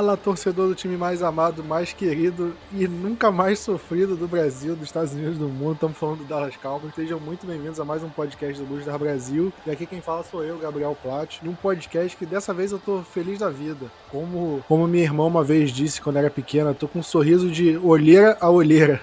Fala, torcedor do time mais amado, mais querido e nunca mais sofrido do Brasil, dos Estados Unidos do mundo. Estamos falando do Dallas Cowboys. Sejam muito bem-vindos a mais um podcast do Luz da Brasil. E aqui quem fala sou eu, Gabriel Platt, e um podcast que dessa vez eu tô feliz da vida. Como, como minha irmã uma vez disse quando era pequena, tô com um sorriso de olheira a olheira.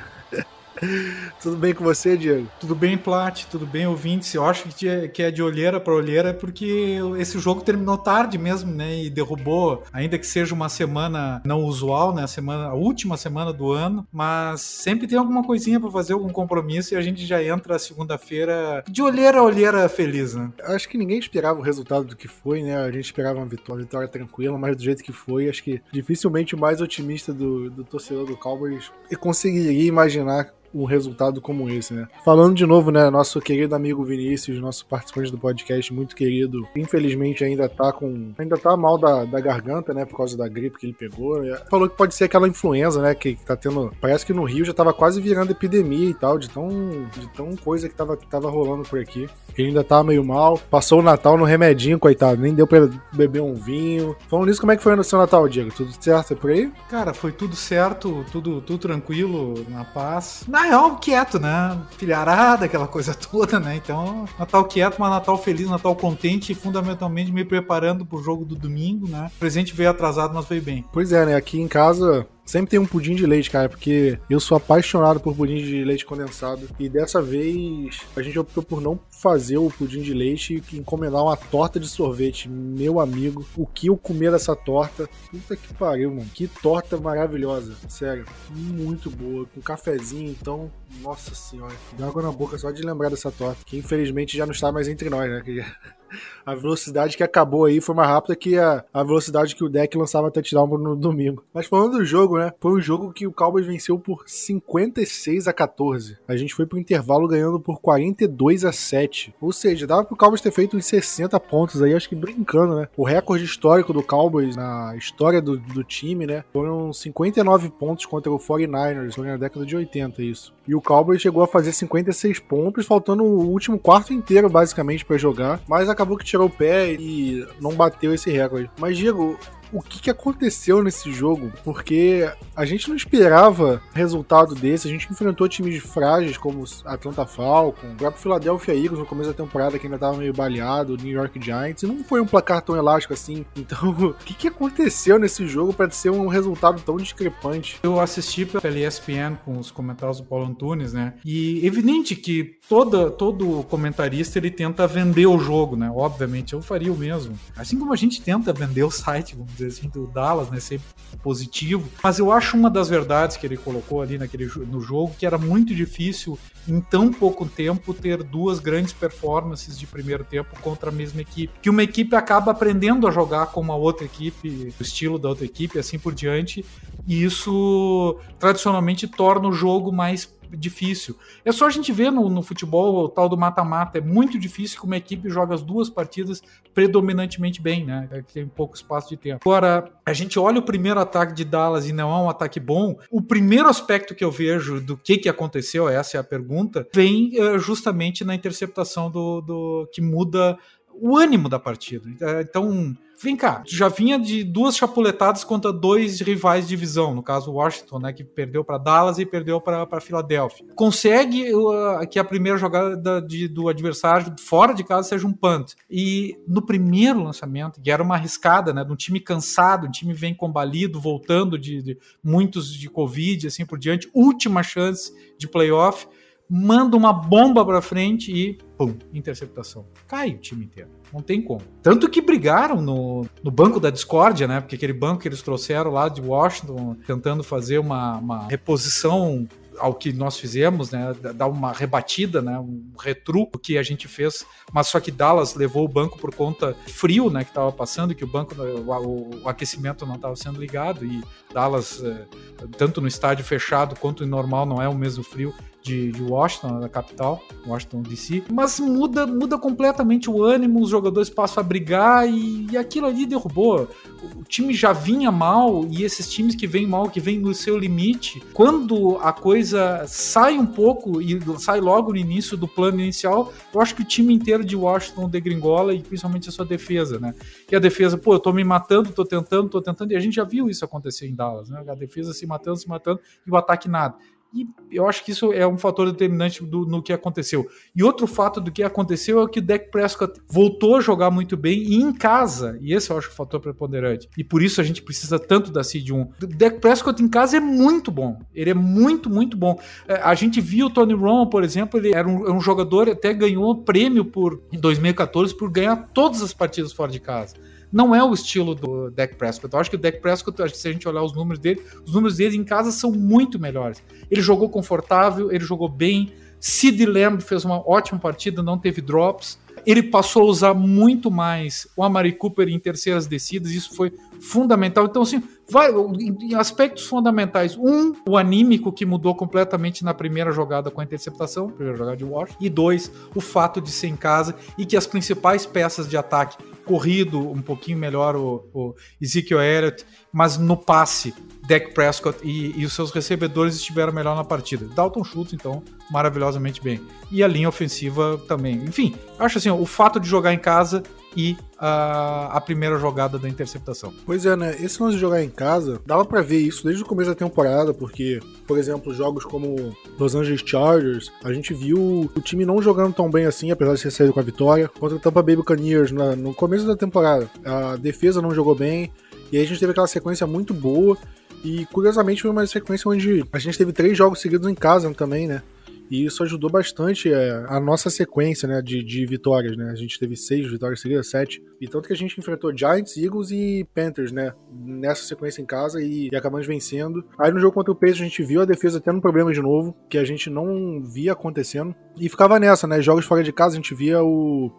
Tudo bem com você, Diego? Tudo bem, Plat, tudo bem, ouvintes. Eu acho que é de olheira para olheira porque esse jogo terminou tarde mesmo, né? E derrubou, ainda que seja uma semana não usual, né? A, semana, a última semana do ano, mas sempre tem alguma coisinha para fazer, algum compromisso e a gente já entra segunda-feira de olheira a olheira feliz, né? Acho que ninguém esperava o resultado do que foi, né? A gente esperava uma vitória, uma vitória tranquila, mas do jeito que foi, acho que dificilmente o mais otimista do, do torcedor do Cowboys conseguiria imaginar um resultado como esse, né? Falando de novo, né, nosso querido amigo Vinícius, nosso participante do podcast, muito querido, infelizmente ainda tá com. ainda tá mal da, da garganta, né, por causa da gripe que ele pegou. Falou que pode ser aquela influenza, né, que, que tá tendo. Parece que no Rio já tava quase virando epidemia e tal, de tão, de tão coisa que tava, que tava rolando por aqui. Ele ainda tá meio mal. Passou o Natal no remedinho, coitado, nem deu pra beber um vinho. Falando nisso, como é que foi no seu Natal, Diego? Tudo certo por aí? Cara, foi tudo certo, tudo, tudo tranquilo, na paz. Na real, quieto, né? Filharada, aquela coisa toda, né? Então, Natal quieto, mas Natal feliz, Natal contente e fundamentalmente me preparando pro jogo do domingo, né? O presente veio atrasado, mas veio bem. Pois é, né? Aqui em casa Sempre tem um pudim de leite, cara, porque eu sou apaixonado por pudim de leite condensado. E dessa vez a gente optou por não fazer o pudim de leite e encomendar uma torta de sorvete. Meu amigo, o que eu comer dessa torta? Puta que pariu, mano. Que torta maravilhosa. Sério, muito boa. Com cafezinho, então, nossa senhora. Dá água na boca só de lembrar dessa torta. Que infelizmente já não está mais entre nós, né? a velocidade que acabou aí foi mais rápida que a, a velocidade que o deck lançava tirar no domingo. Mas falando do jogo, né? Foi um jogo que o Cowboys venceu por 56 a 14. A gente foi pro intervalo ganhando por 42 a 7. Ou seja, dava pro Cowboys ter feito uns 60 pontos aí, acho que brincando, né? O recorde histórico do Cowboys na história do, do time, né? Foram 59 pontos contra o 49ers, foi na década de 80 isso. E o Cowboys chegou a fazer 56 pontos, faltando o último quarto inteiro, basicamente, para jogar. Mas acabou que tirou o pé e não bateu esse recorde. Mas, Diego, o que, que aconteceu nesse jogo, porque a gente não esperava resultado desse. A gente enfrentou times frágeis como Atlanta Falcons, o próprio Philadelphia Eagles no começo da temporada que ainda tava meio baleado, o New York Giants, e não foi um placar tão elástico assim. Então, o que, que aconteceu nesse jogo para ser um resultado tão discrepante? Eu assisti pela ESPN com os comentários do Paulo Antunes, né? E evidente que toda, todo comentarista ele tenta vender o jogo, né? Obviamente, eu faria o mesmo. Assim como a gente tenta vender o site, vamos assim, do Dallas, né? Sempre positivo. Mas eu acho uma das verdades que ele colocou ali naquele, no jogo que era muito difícil em tão pouco tempo ter duas grandes performances de primeiro tempo contra a mesma equipe. Que uma equipe acaba aprendendo a jogar como a outra equipe, o estilo da outra equipe, assim por diante. E isso tradicionalmente torna o jogo mais difícil. É só a gente ver no, no futebol o tal do mata-mata. É muito difícil que uma equipe joga as duas partidas predominantemente bem, né? É tem pouco espaço de tempo. Agora, a gente olha o primeiro ataque de Dallas e não é um ataque bom. O primeiro aspecto que eu vejo do que, que aconteceu, essa é a pergunta, vem uh, justamente na interceptação do, do que muda o ânimo da partida. Então, Vem cá, já vinha de duas chapuletadas contra dois rivais de divisão, no caso Washington, né, que perdeu para Dallas e perdeu para Filadélfia. Consegue uh, que a primeira jogada de, do adversário fora de casa seja um punt. E no primeiro lançamento, que era uma arriscada, né, de um time cansado, um time vem combalido, voltando de, de muitos de Covid, assim por diante, última chance de playoff manda uma bomba para frente e pum, interceptação. Cai o time inteiro. Não tem como. Tanto que brigaram no, no banco da discórdia, né? Porque aquele banco que eles trouxeram lá de Washington, tentando fazer uma, uma reposição ao que nós fizemos, né, dar uma rebatida, né, um retruco que a gente fez, mas só que Dallas levou o banco por conta frio, né, que estava passando, que o banco, o, o aquecimento não estava sendo ligado e Dallas, é, tanto no estádio fechado quanto no normal, não é o mesmo frio de, de Washington, da capital, Washington DC, mas muda, muda completamente o ânimo, os jogadores passam a brigar e, e aquilo ali derrubou. O time já vinha mal e esses times que vêm mal, que vêm no seu limite, quando a coisa sai um pouco e sai logo no início do plano inicial, eu acho que o time inteiro de Washington degringola e principalmente a sua defesa, né? E a defesa, pô, eu tô me matando, tô tentando, tô tentando, e a gente já viu isso acontecer em Dallas, né? A defesa se matando, se matando e o ataque nada. E eu acho que isso é um fator determinante do, no que aconteceu. E outro fato do que aconteceu é que o Dak Prescott voltou a jogar muito bem e em casa. E esse eu acho o fator preponderante. E por isso a gente precisa tanto da Seed 1. O Dak Prescott em casa é muito bom. Ele é muito, muito bom. É, a gente viu o Tony Romo, por exemplo, ele era um, um jogador, até ganhou prêmio por, em 2014 por ganhar todas as partidas fora de casa não é o estilo do Dak Prescott. Eu acho que o Dak Prescott, acho que se a gente olhar os números dele, os números dele em casa são muito melhores. Ele jogou confortável, ele jogou bem. Sid Lamb fez uma ótima partida, não teve drops. Ele passou a usar muito mais o Amari Cooper em terceiras descidas, isso foi fundamental. Então, assim, vai, em aspectos fundamentais. Um, o anímico que mudou completamente na primeira jogada com a interceptação, primeira jogada de Washington. E dois, o fato de ser em casa e que as principais peças de ataque corrido um pouquinho melhor o, o Ezekiel Elliott, mas no passe, Dak Prescott e, e, os seus recebedores estiveram melhor na partida. Dalton Schultz, então, maravilhosamente bem. E a linha ofensiva também. Enfim, acho assim, o fato de jogar em casa e a, a, primeira jogada da interceptação. Pois é, né? Esse lance de jogar em casa, dava para ver isso desde o começo da temporada, porque, por exemplo, jogos como Los Angeles Chargers, a gente viu o time não jogando tão bem assim, apesar de ter saído com a vitória, contra o Tampa Bay Buccaneers na, no começo da temporada. A defesa não jogou bem, e aí a gente teve aquela sequência muito boa, e curiosamente foi uma sequência onde a gente teve três jogos seguidos em casa também, né? E isso ajudou bastante é, a nossa sequência né, de, de vitórias. Né? A gente teve seis vitórias seguidas, sete. E tanto que a gente enfrentou Giants, Eagles e Panthers, né? Nessa sequência em casa e, e acabamos vencendo. Aí no jogo contra o Pacers a gente viu a defesa tendo problema de novo, que a gente não via acontecendo. E ficava nessa, né? Jogos fora de casa a gente via o,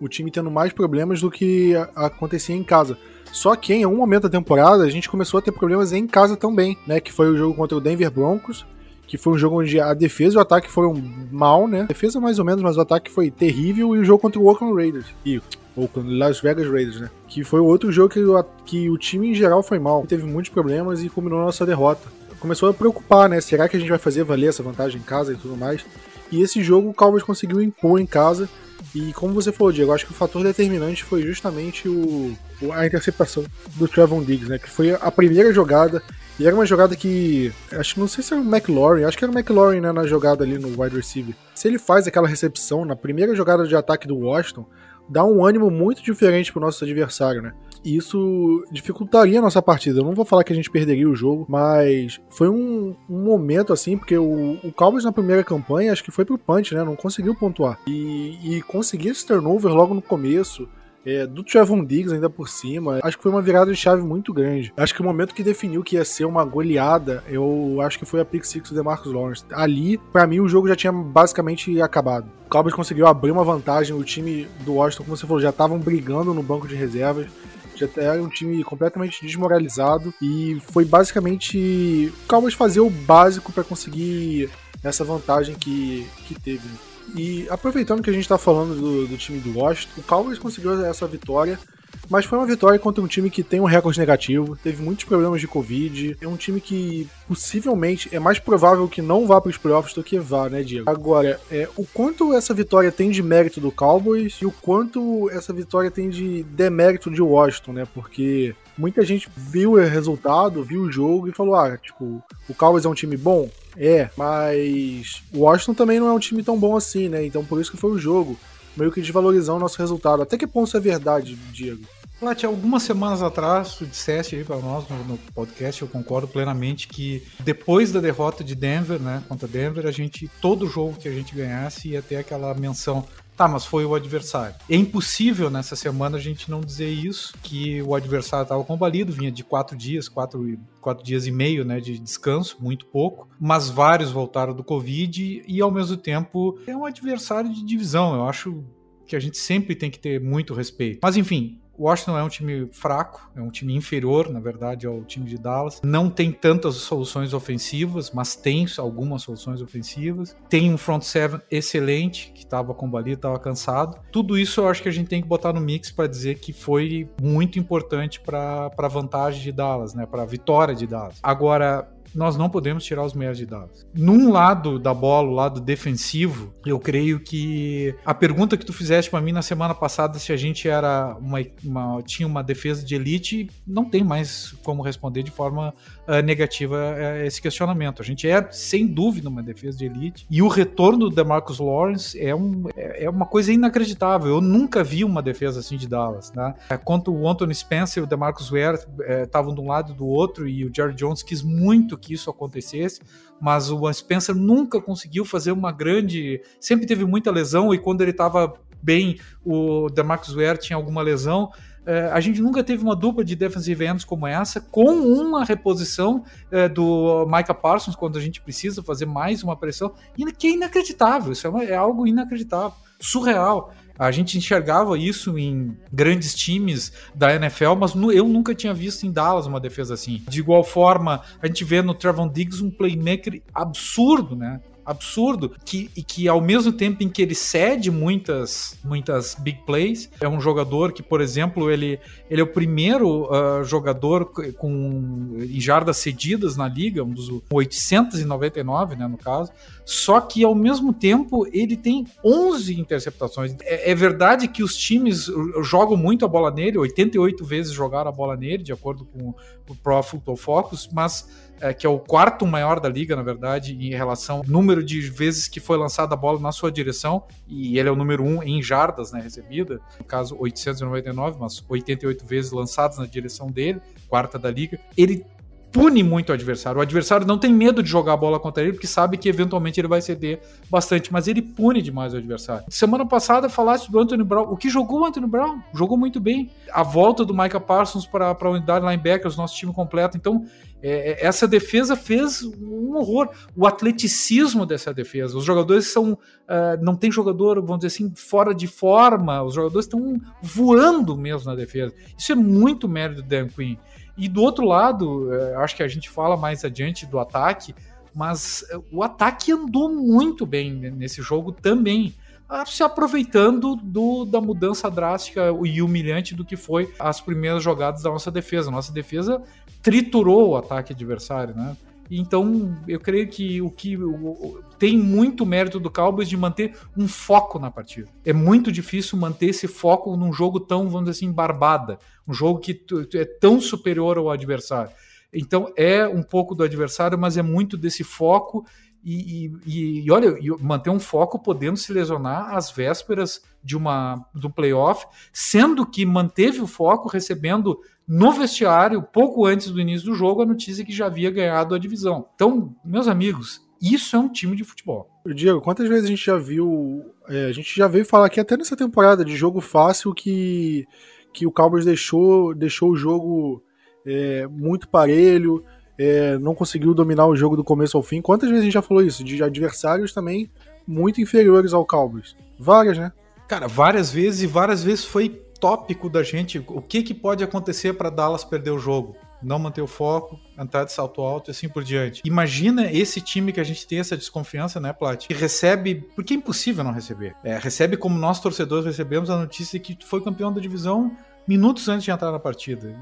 o time tendo mais problemas do que a, acontecia em casa. Só que em algum momento da temporada a gente começou a ter problemas em casa também, né? Que foi o jogo contra o Denver Broncos que foi um jogo onde a defesa e o ataque foram mal, né? A defesa mais ou menos, mas o ataque foi terrível, e o jogo contra o Oakland Raiders. E Oakland, Las Vegas Raiders, né? Que foi outro jogo que o, que o time em geral foi mal. Teve muitos problemas e combinou nossa derrota. Começou a preocupar, né? Será que a gente vai fazer valer essa vantagem em casa e tudo mais? E esse jogo o Cowboys conseguiu impor em casa. E como você falou, Diego, acho que o fator determinante foi justamente o, a interceptação do Trevon Diggs, né? Que foi a primeira jogada e era uma jogada que. Acho não sei se era o McLaurin, acho que era o McLaurin né, na jogada ali no wide receiver. Se ele faz aquela recepção na primeira jogada de ataque do Washington, dá um ânimo muito diferente pro nosso adversário, né? Isso dificultaria a nossa partida. Eu não vou falar que a gente perderia o jogo, mas foi um, um momento assim, porque o, o Cowboys na primeira campanha acho que foi pro punch, né? Não conseguiu pontuar. E, e conseguir esse turnover logo no começo é, do Trevon Diggs ainda por cima, acho que foi uma virada de chave muito grande. Acho que o momento que definiu que ia ser uma goleada, eu acho que foi a pick six do DeMarcus Lawrence. Ali, para mim, o jogo já tinha basicamente acabado. O Cowboys conseguiu abrir uma vantagem, o time do Washington, como você falou, já estavam brigando no banco de reservas já era um time completamente desmoralizado e foi basicamente o Cowboys fazer o básico para conseguir essa vantagem que, que teve. E aproveitando que a gente está falando do, do, time do Washington, o Cowboys conseguiu essa vitória, mas foi uma vitória contra um time que tem um recorde negativo, teve muitos problemas de Covid, é um time que possivelmente é mais provável que não vá para os playoffs do que vá, né, Diego? Agora, é, o quanto essa vitória tem de mérito do Cowboys e o quanto essa vitória tem de demérito de Washington, né? Porque muita gente viu o resultado, viu o jogo e falou: ah, tipo, o Cowboys é um time bom? É, mas o Washington também não é um time tão bom assim, né? Então por isso que foi o jogo. Meio que desvalorizando o nosso resultado. Até que ponto isso é verdade, Diego? Plat, algumas semanas atrás, tu disseste aí para nós no, no, podcast, eu concordo plenamente que depois da derrota de Denver, né, contra Denver, a gente, todo jogo que a gente ganhasse ia ter aquela menção Tá, mas foi o adversário. É impossível nessa semana a gente não dizer isso, que o adversário estava combalido, vinha de quatro dias, quatro, quatro dias e meio né, de descanso, muito pouco, mas vários voltaram do Covid e ao mesmo tempo é um adversário de divisão. Eu acho que a gente sempre tem que ter muito respeito. Mas enfim, Washington é um time fraco, é um time inferior, na verdade, ao time de Dallas. Não tem tantas soluções ofensivas, mas tem algumas soluções ofensivas. Tem um front seven excelente, que estava combalido, estava cansado. Tudo isso eu acho que a gente tem que botar no mix para dizer que foi muito importante para a vantagem de Dallas, né? para a vitória de Dallas. Agora, nós não podemos tirar os meios de Dallas. Num lado da bola, o lado defensivo, eu creio que a pergunta que tu fizeste para mim na semana passada se a gente era uma, uma, tinha uma defesa de elite, não tem mais como responder de forma uh, negativa uh, esse questionamento. A gente é sem dúvida uma defesa de elite e o retorno do DeMarcus Lawrence é, um, é, é uma coisa inacreditável. Eu nunca vi uma defesa assim de Dallas, né? Quanto o Anthony Spencer e o DeMarcus Ware estavam de um lado e do outro e o Jerry Jones quis muito que isso acontecesse, mas o Spencer nunca conseguiu fazer uma grande. Sempre teve muita lesão e quando ele estava bem, o DeMarcus Ware tinha alguma lesão. Uh, a gente nunca teve uma dupla de defensive ends como essa, com uma reposição uh, do Micah Parsons quando a gente precisa fazer mais uma pressão, que é inacreditável, isso é, uma, é algo inacreditável, surreal. A gente enxergava isso em grandes times da NFL, mas eu nunca tinha visto em Dallas uma defesa assim. De igual forma, a gente vê no Trevon Diggs um playmaker absurdo, né? Absurdo que, e que ao mesmo tempo em que ele cede muitas, muitas big plays, é um jogador que, por exemplo, ele, ele é o primeiro uh, jogador com jardas cedidas na liga, um dos 899, né, no caso, só que ao mesmo tempo ele tem 11 interceptações. É, é verdade que os times jogam muito a bola nele, 88 vezes jogaram a bola nele, de acordo com o Pro Football Focus, mas é, que é o quarto maior da liga, na verdade, em relação ao número de vezes que foi lançada a bola na sua direção, e ele é o número um em jardas né, recebida, no caso 899, mas 88 vezes lançadas na direção dele, quarta da liga. Ele pune muito o adversário. O adversário não tem medo de jogar a bola contra ele, porque sabe que eventualmente ele vai ceder bastante, mas ele pune demais o adversário. Semana passada falaste do Anthony Brown. O que jogou o Anthony Brown? Jogou muito bem. A volta do Micah Parsons para a unidade linebackers, nosso time completo. Então, é, é, essa defesa fez um horror. O atleticismo dessa defesa. Os jogadores são. Uh, não tem jogador, vamos dizer assim, fora de forma. Os jogadores estão voando mesmo na defesa. Isso é muito mérito do Dan Quinn. E do outro lado, é, acho que a gente fala mais adiante do ataque, mas é, o ataque andou muito bem nesse jogo também se aproveitando do, da mudança drástica e humilhante do que foi as primeiras jogadas da nossa defesa. Nossa defesa triturou o ataque adversário, né? Então, eu creio que o que tem muito mérito do Cowboys de manter um foco na partida. É muito difícil manter esse foco num jogo tão, vamos dizer assim, barbada, um jogo que é tão superior ao adversário. Então, é um pouco do adversário, mas é muito desse foco e, e, e, olha, manter um foco podendo se lesionar às vésperas de uma do playoff, sendo que manteve o foco recebendo no vestiário, pouco antes do início do jogo, a notícia que já havia ganhado a divisão. Então, meus amigos, isso é um time de futebol. Diego, quantas vezes a gente já viu. É, a gente já veio falar aqui até nessa temporada de jogo fácil que, que o Cowboys deixou, deixou o jogo é, muito parelho, é, não conseguiu dominar o jogo do começo ao fim. Quantas vezes a gente já falou isso? De adversários também muito inferiores ao Cowboys. Várias, né? Cara, várias vezes e várias vezes foi tópico da gente o que, que pode acontecer para Dallas perder o jogo. Não manter o foco, entrar de salto alto e assim por diante. Imagina esse time que a gente tem essa desconfiança, né, Plat? Que recebe, porque é impossível não receber. É, recebe como nós torcedores recebemos a notícia que foi campeão da divisão minutos antes de entrar na partida.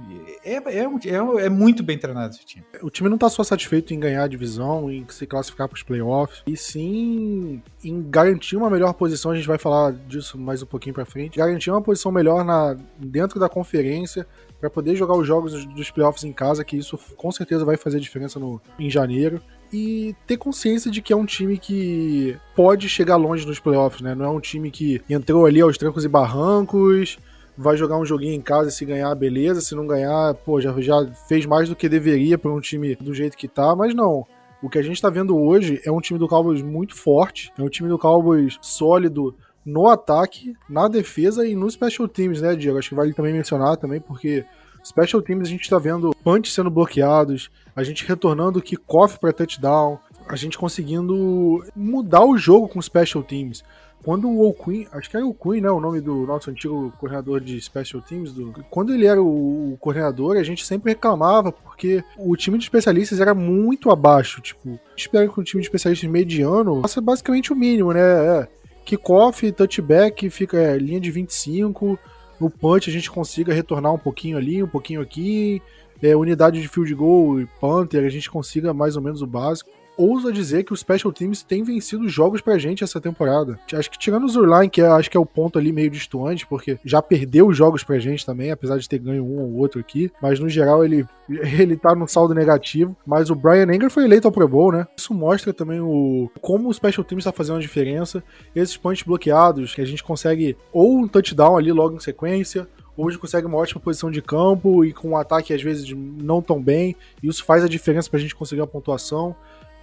É, é, é, é muito bem treinado esse time. O time não está só satisfeito em ganhar a divisão, em se classificar para os playoffs, e sim em garantir uma melhor posição. A gente vai falar disso mais um pouquinho para frente. Garantir uma posição melhor na, dentro da conferência para poder jogar os jogos dos playoffs em casa, que isso com certeza vai fazer diferença no, em janeiro e ter consciência de que é um time que pode chegar longe nos playoffs, né? Não é um time que entrou ali aos trancos e barrancos, vai jogar um joguinho em casa se ganhar, beleza. Se não ganhar, pô, já, já fez mais do que deveria para um time do jeito que tá, mas não. O que a gente tá vendo hoje é um time do Cowboys muito forte, é um time do Cowboys sólido no ataque, na defesa e nos special teams, né, Diego? Acho que vale também mencionar também, porque special teams a gente tá vendo punts sendo bloqueados, a gente retornando kickoff para touchdown, a gente conseguindo mudar o jogo com special teams. Quando o O'Quinn, acho que era o Quinn, né, o nome do nosso antigo coordenador de Special Teams, do, quando ele era o, o coordenador, a gente sempre reclamava porque o time de especialistas era muito abaixo, tipo, espero que um time de especialistas mediano faça basicamente o mínimo, né, é, kickoff, touchback, fica é, linha de 25, no punch a gente consiga retornar um pouquinho ali, um pouquinho aqui, é, unidade de field goal e punter, a gente consiga mais ou menos o básico ousa dizer que o Special Teams tem vencido jogos pra gente essa temporada. Acho que tirando o Zurline, que é, acho que é o ponto ali meio distoante, porque já perdeu os jogos pra gente também, apesar de ter ganho um ou outro aqui, mas no geral ele, ele tá no saldo negativo. Mas o Brian Anger foi eleito ao Pro Bowl, né? Isso mostra também o como o Special Teams tá fazendo a diferença. Esses punts bloqueados, que a gente consegue ou um touchdown ali logo em sequência, Hoje consegue uma ótima posição de campo e com um ataque às vezes não tão bem. E isso faz a diferença pra gente conseguir uma pontuação.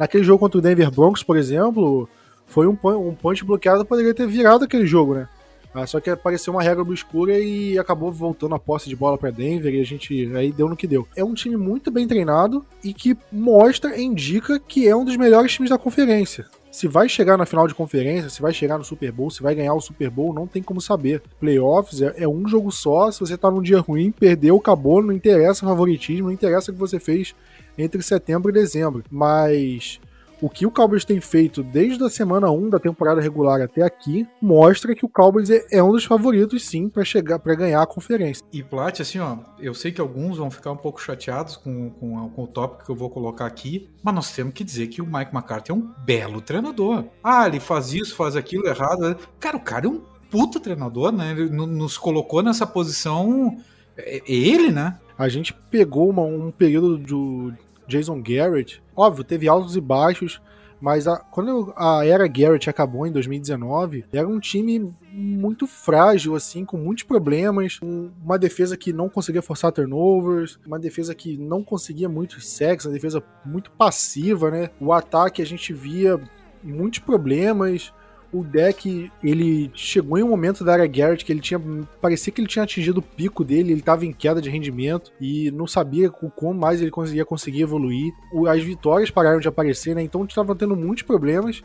Naquele jogo contra o Denver Broncos, por exemplo, foi um, um punch bloqueado, poderia ter virado aquele jogo, né? Ah, só que apareceu uma regra obscura e acabou voltando a posse de bola para Denver e a gente aí deu no que deu. É um time muito bem treinado e que mostra, indica que é um dos melhores times da conferência. Se vai chegar na final de conferência, se vai chegar no Super Bowl, se vai ganhar o Super Bowl, não tem como saber. Playoffs é, é um jogo só, se você tá num dia ruim, perdeu, acabou, não interessa favoritismo, não interessa o que você fez entre setembro e dezembro. Mas o que o Cowboys tem feito desde a semana 1 da temporada regular até aqui mostra que o Cowboys é, é um dos favoritos sim para chegar para ganhar a conferência. E Plat, assim, ó, eu sei que alguns vão ficar um pouco chateados com, com, com, o tópico que eu vou colocar aqui, mas nós temos que dizer que o Mike McCarthy é um belo treinador. Ah, ele faz isso, faz aquilo errado. Cara, o cara é um puta treinador, né? Ele nos colocou nessa posição. É, é ele, né? A gente pegou uma, um período do Jason Garrett. Óbvio, teve altos e baixos, mas a, quando a era Garrett acabou em 2019, era um time muito frágil, assim, com muitos problemas, uma defesa que não conseguia forçar turnovers, uma defesa que não conseguia muitos sacks, uma defesa muito passiva, né? O ataque a gente via muitos problemas, o deck, ele chegou em um momento da área Garrett que ele tinha. Parecia que ele tinha atingido o pico dele, ele estava em queda de rendimento e não sabia como mais ele conseguia conseguir evoluir. As vitórias pararam de aparecer, né? Então estava tendo muitos problemas.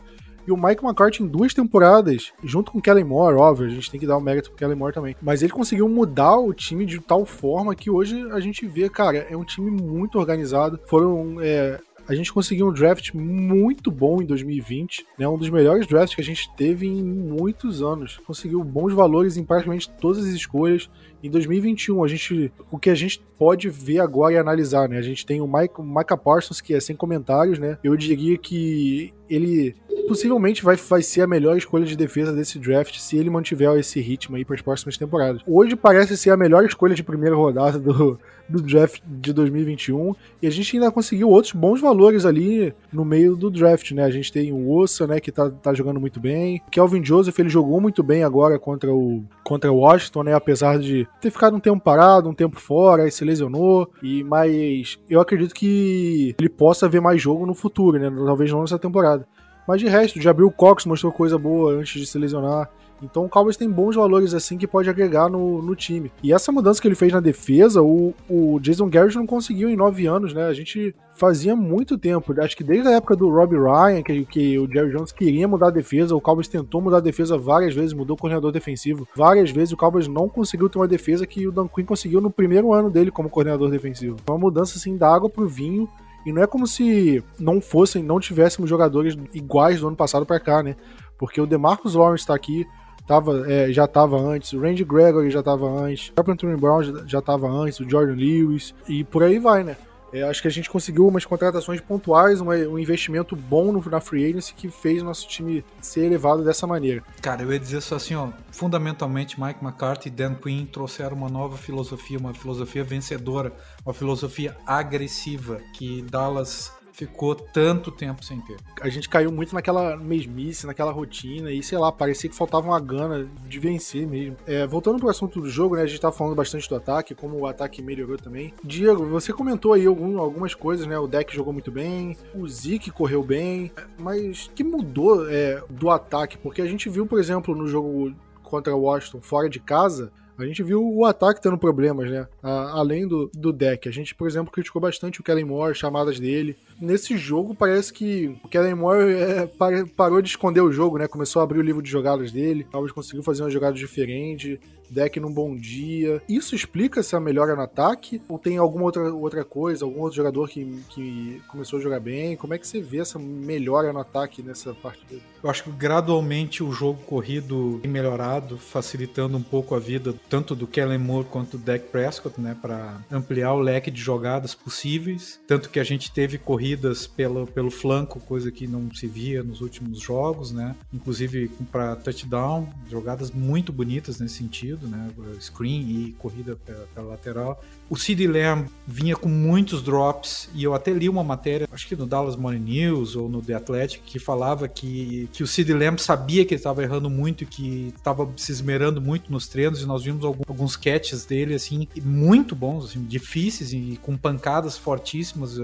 E o Mike McCarthy em duas temporadas, junto com o Kellen Moore, óbvio, a gente tem que dar o um mérito pro Kellen Moore também. Mas ele conseguiu mudar o time de tal forma que hoje a gente vê, cara, é um time muito organizado. Foram é, a gente conseguiu um draft muito bom em 2020, né? Um dos melhores drafts que a gente teve em muitos anos. Conseguiu bons valores em praticamente todas as escolhas. Em 2021, a gente, o que a gente pode ver agora e analisar, né? A gente tem o Mike, Micah Parsons, que é sem comentários, né? Eu diria que ele possivelmente vai, vai ser a melhor escolha de defesa desse draft se ele mantiver esse ritmo aí para as próximas temporadas. Hoje parece ser a melhor escolha de primeira rodada do, do draft de 2021 e a gente ainda conseguiu outros bons valores ali no meio do draft, né? A gente tem o Ossa, né, que tá, tá jogando muito bem. O Kelvin Joseph, ele jogou muito bem agora contra o contra o Washington, né, apesar de ter ficado um tempo parado, um tempo fora, aí se lesionou e mas eu acredito que ele possa ver mais jogo no futuro, né? Talvez não nessa temporada. Mas de resto, já abriu o Cox, mostrou coisa boa antes de se lesionar. Então o Cowboys tem bons valores assim que pode agregar no, no time. E essa mudança que ele fez na defesa, o, o Jason Garrett não conseguiu em nove anos, né? A gente fazia muito tempo, acho que desde a época do Robbie Ryan, que, que o Jerry Jones queria mudar a defesa, o Cowboys tentou mudar a defesa várias vezes, mudou o coordenador defensivo várias vezes, o Cowboys não conseguiu ter uma defesa que o Dan Quinn conseguiu no primeiro ano dele como coordenador defensivo. Uma mudança assim da água pro vinho e não é como se não fossem, não tivéssemos jogadores iguais do ano passado para cá, né? Porque o DeMarcus Lawrence está aqui, tava, é, já estava antes, o Randy Gregory já estava antes, o Anthony Brown já estava antes, o Jordan Lewis, e por aí vai, né? É, acho que a gente conseguiu umas contratações pontuais, uma, um investimento bom no, na free agency que fez o nosso time ser elevado dessa maneira. Cara, eu ia dizer só assim, ó, fundamentalmente Mike McCarthy e Dan Quinn trouxeram uma nova filosofia, uma filosofia vencedora, uma filosofia agressiva que Dallas ficou tanto tempo sem ter. A gente caiu muito naquela mesmice, naquela rotina, e sei lá, parecia que faltava uma gana de vencer mesmo. É, voltando pro assunto do jogo, né? A gente tá falando bastante do ataque, como o ataque melhorou também. Diego, você comentou aí algum, algumas coisas, né? O deck jogou muito bem, o Zeke correu bem, mas que mudou é, do ataque? Porque a gente viu, por exemplo, no jogo contra o Washington fora de casa, A gente viu o ataque tendo problemas, né? A, além do, do deck. A gente, por exemplo, criticou bastante o Kellen Moore, chamadas dele. Nesse jogo, parece que o Kellen Moore é, parou de esconder o jogo, né? Começou a abrir o livro de jogadas dele. Talvez conseguiu fazer uma jogada diferente. Deck num bom dia. Isso explica se a melhora no ataque? Ou tem alguma outra, outra coisa? Algum outro jogador que, que começou a jogar bem? Como é que você vê essa melhora no ataque nessa partida? Eu acho que gradualmente o jogo corrido tem melhorado, facilitando um pouco a vida tanto do Kellen Moore quanto do Dak Prescott, né? Para ampliar o leque de jogadas possíveis. Tanto que a gente teve corrida corridas pelo, pelo flanco, coisa que não se via nos últimos jogos, né? Inclusive para touchdown, jogadas muito bonitas nesse sentido, né? Screen e corrida pela, lateral. O Sid Lamb vinha com muitos drops e eu até li uma matéria, acho que no Dallas Morning News ou no The Athletic, que falava que, que o Sid Lamb sabia que ele estava errando muito e que estava se esmerando muito nos treinos e nós vimos alguns, alguns catches dele assim muito bons, assim, difíceis e com pancadas fortíssimas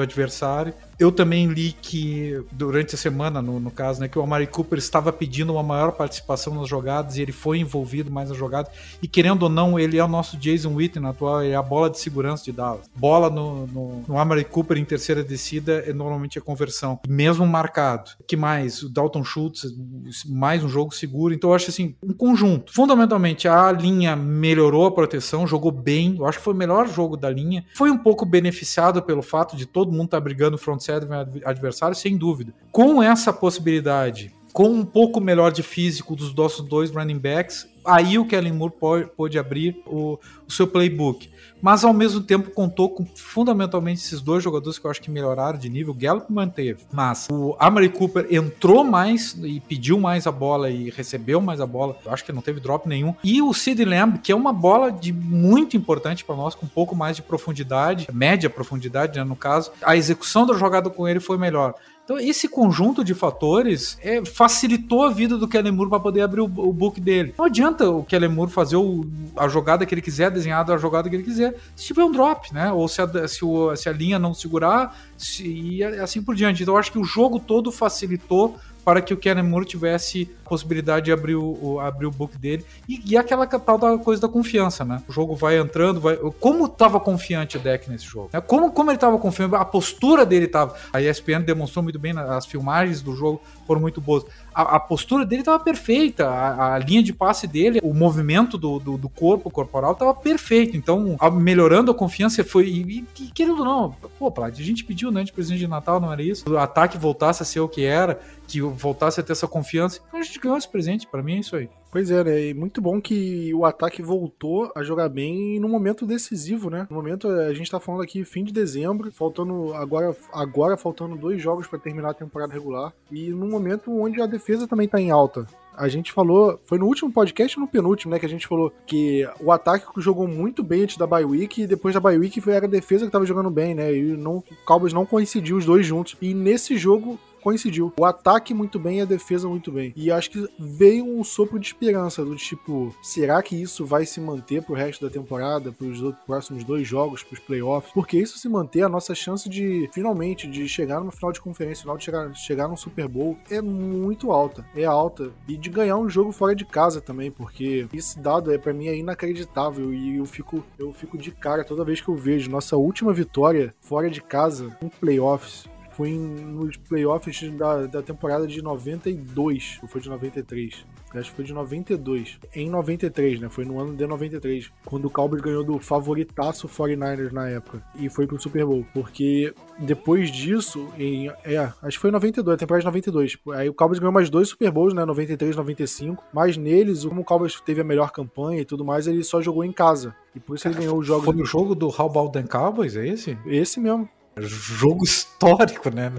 do adversário. Eu também li que durante a semana, no, no caso, né, que o Amari Cooper estava pedindo uma maior participação nas jogadas e ele foi envolvido mais nas jogadas. E querendo ou não, ele é o nosso Jason Witten atual, é a bola de segurança de Dallas. Bola no, no, no Amari Cooper em terceira descida é normalmente a conversão, mesmo marcado. que mais? O Dalton Schultz, mais um jogo seguro. Então eu acho assim, um conjunto. Fundamentalmente, a linha melhorou a proteção, jogou bem. Eu acho que foi o melhor jogo da linha. Foi um pouco beneficiado pelo fato de todo mundo estar tá brigando front serve adversário, sem dúvida. Com essa possibilidade, com um pouco melhor de físico dos nossos dois running backs, aí o Kellen Moore pode abrir o, o, seu playbook. Mas ao mesmo tempo contou com fundamentalmente esses dois jogadores que eu acho que melhoraram de nível. O Gallup manteve, mas o Amari Cooper entrou mais e pediu mais a bola e recebeu mais a bola. Eu acho que não teve drop nenhum. E o Sid Lamb, que é uma bola de muito importante para nós, com um pouco mais de profundidade, média profundidade, né, no caso. A execução da jogada com ele foi melhor. Então, esse conjunto de fatores é, facilitou a vida do Kellen Moore para poder abrir o, o, book dele. Não adianta o Kellen Moore fazer o, a jogada que ele quiser, desenhar a jogada que ele quiser, se tiver um drop, né? Ou se a, se, o, se a linha não segurar, se, e assim por diante. Então, eu acho que o jogo todo facilitou para que o Kellen Moore tivesse possibilidade de abrir o, o abrir o book dele. E, e aquela tal da coisa da confiança, né? O jogo vai entrando, vai. Como estava confiante o deck nesse jogo? Né? Como, como ele estava confiante, a postura dele estava. A ESPN demonstrou muito bem, as filmagens do jogo foram muito boas. A, a postura dele estava perfeita, a, a, linha de passe dele, o movimento do, do, do corpo corporal estava perfeito. Então, a, melhorando a confiança foi. E, e querendo ou não, pô, Plat, a gente pediu, né, de presente de Natal, não era isso? O ataque voltasse a ser o que era, que voltasse a ter essa confiança. Então a gente ganhou esse presente, para mim é isso aí. Pois é, né? E muito bom que o ataque voltou a jogar bem no momento decisivo, né? No momento, a gente tá falando aqui fim de dezembro, faltando agora, agora faltando dois jogos para terminar a temporada regular. E no momento onde a defesa também tá em alta a gente falou, foi no último podcast ou no penúltimo, né, que a gente falou que o ataque jogou muito bem antes da bye week e depois da bye week foi a defesa que tava jogando bem, né, e não, o Cowboys não coincidiu os dois juntos. E nesse jogo coincidiu. O ataque muito bem e a defesa muito bem. E acho que veio um sopro de esperança do tipo, será que isso vai se manter pro resto da temporada, pros próximos dois jogos, pros playoffs? Porque isso se manter, a nossa chance de finalmente de chegar no final de conferência, final de chegar, chegar no Super Bowl é muito alta. É alta. E de ganhar um jogo fora de casa também, porque esse dado é para mim é inacreditável e eu fico eu fico de cara toda vez que eu vejo nossa última vitória fora de casa em playoffs foi nos playoffs da, da temporada de 92, ou foi de 93? Acho que foi de 92. Em 93, né? Foi no ano de 93. Quando o Cowboys ganhou do favoritaço 49ers na época. E foi pro Super Bowl. Porque depois disso, em. É, acho que foi em 92, a temporada de 92. Aí o Cowboys ganhou mais dois Super Bowls, né? 93 95. Mas neles, como o Cowboys teve a melhor campanha e tudo mais, ele só jogou em casa. E por isso ele ganhou o jogo. Foi o jogo do How About Cowboys, é esse? Esse mesmo. Jogo histórico, né?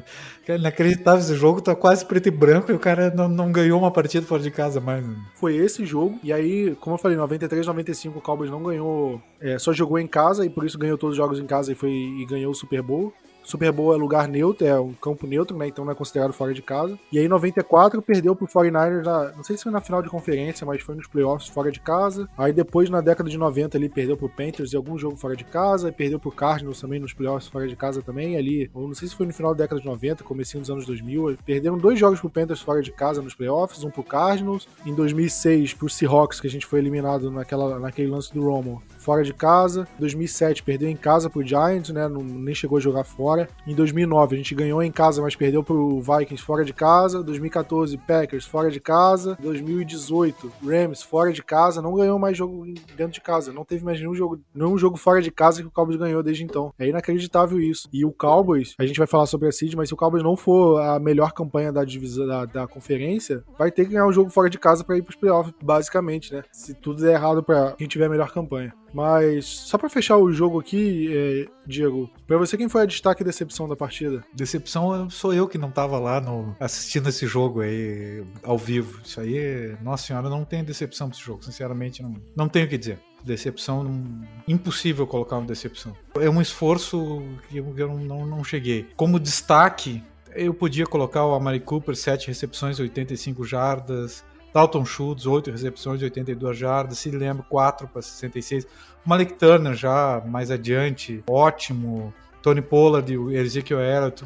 É inacreditável. Esse jogo tá quase preto e branco e o cara não, não ganhou uma partida fora de casa mais. Foi esse jogo. E aí, como eu falei, 93, 95 o Cowboys não ganhou. É, só jogou em casa e por isso ganhou todos os jogos em casa e, foi, e ganhou o Super Bowl. Super Bowl é lugar neutro, é um campo neutro, né? Então não é considerado fora de casa. E aí, em 94, perdeu pro 49ers, na, não sei se foi na final de conferência, mas foi nos playoffs fora de casa. Aí depois, na década de 90, ele perdeu pro Panthers em algum jogo fora de casa, e perdeu pro Cardinals também nos playoffs fora de casa também. Ali, ou não sei se foi no final da década de 90, comecinho dos anos 2000. Perderam dois jogos pro Panthers fora de casa nos playoffs, um pro Cardinals. Em 2006, pro Seahawks, que a gente foi eliminado naquela, naquele lance do Romo, fora de casa. 2007 perdeu em casa pro Giants, né? Não, nem chegou a jogar fora. Em 2009 a gente ganhou em casa, mas perdeu pro Vikings fora de casa. 2014 Packers fora de casa. 2018 Rams fora de casa, não ganhou mais jogo dentro de casa. Não teve mais nenhum jogo, nenhum jogo fora de casa que o Cowboys ganhou desde então. É inacreditável isso. E o Cowboys, a gente vai falar sobre a seed, mas se o Cowboys não for a melhor campanha da divisão da, da conferência, vai ter que ganhar um jogo fora de casa para ir pros playoffs, basicamente, né? Se tudo der errado para quem tiver a melhor campanha. Mas só para fechar o jogo aqui, é, Diego, para você quem foi a destaque e decepção da partida? Decepção sou eu que não tava lá no, assistindo esse jogo aí ao vivo. Isso aí, nossa senhora, não tenho decepção pra esse jogo, sinceramente não, não tenho o que dizer. Decepção, impossível colocar uma decepção. É um esforço que eu, eu não, não cheguei. Como destaque, eu podia colocar o Amari Cooper, 7 recepções, 85 jardas. Dalton Schultz, 8 recepções, 82 jardas. Se lembra, 4 para 66. O Malik Turner já mais adiante, ótimo. Tony Pollard, o Ezekiel Elliott,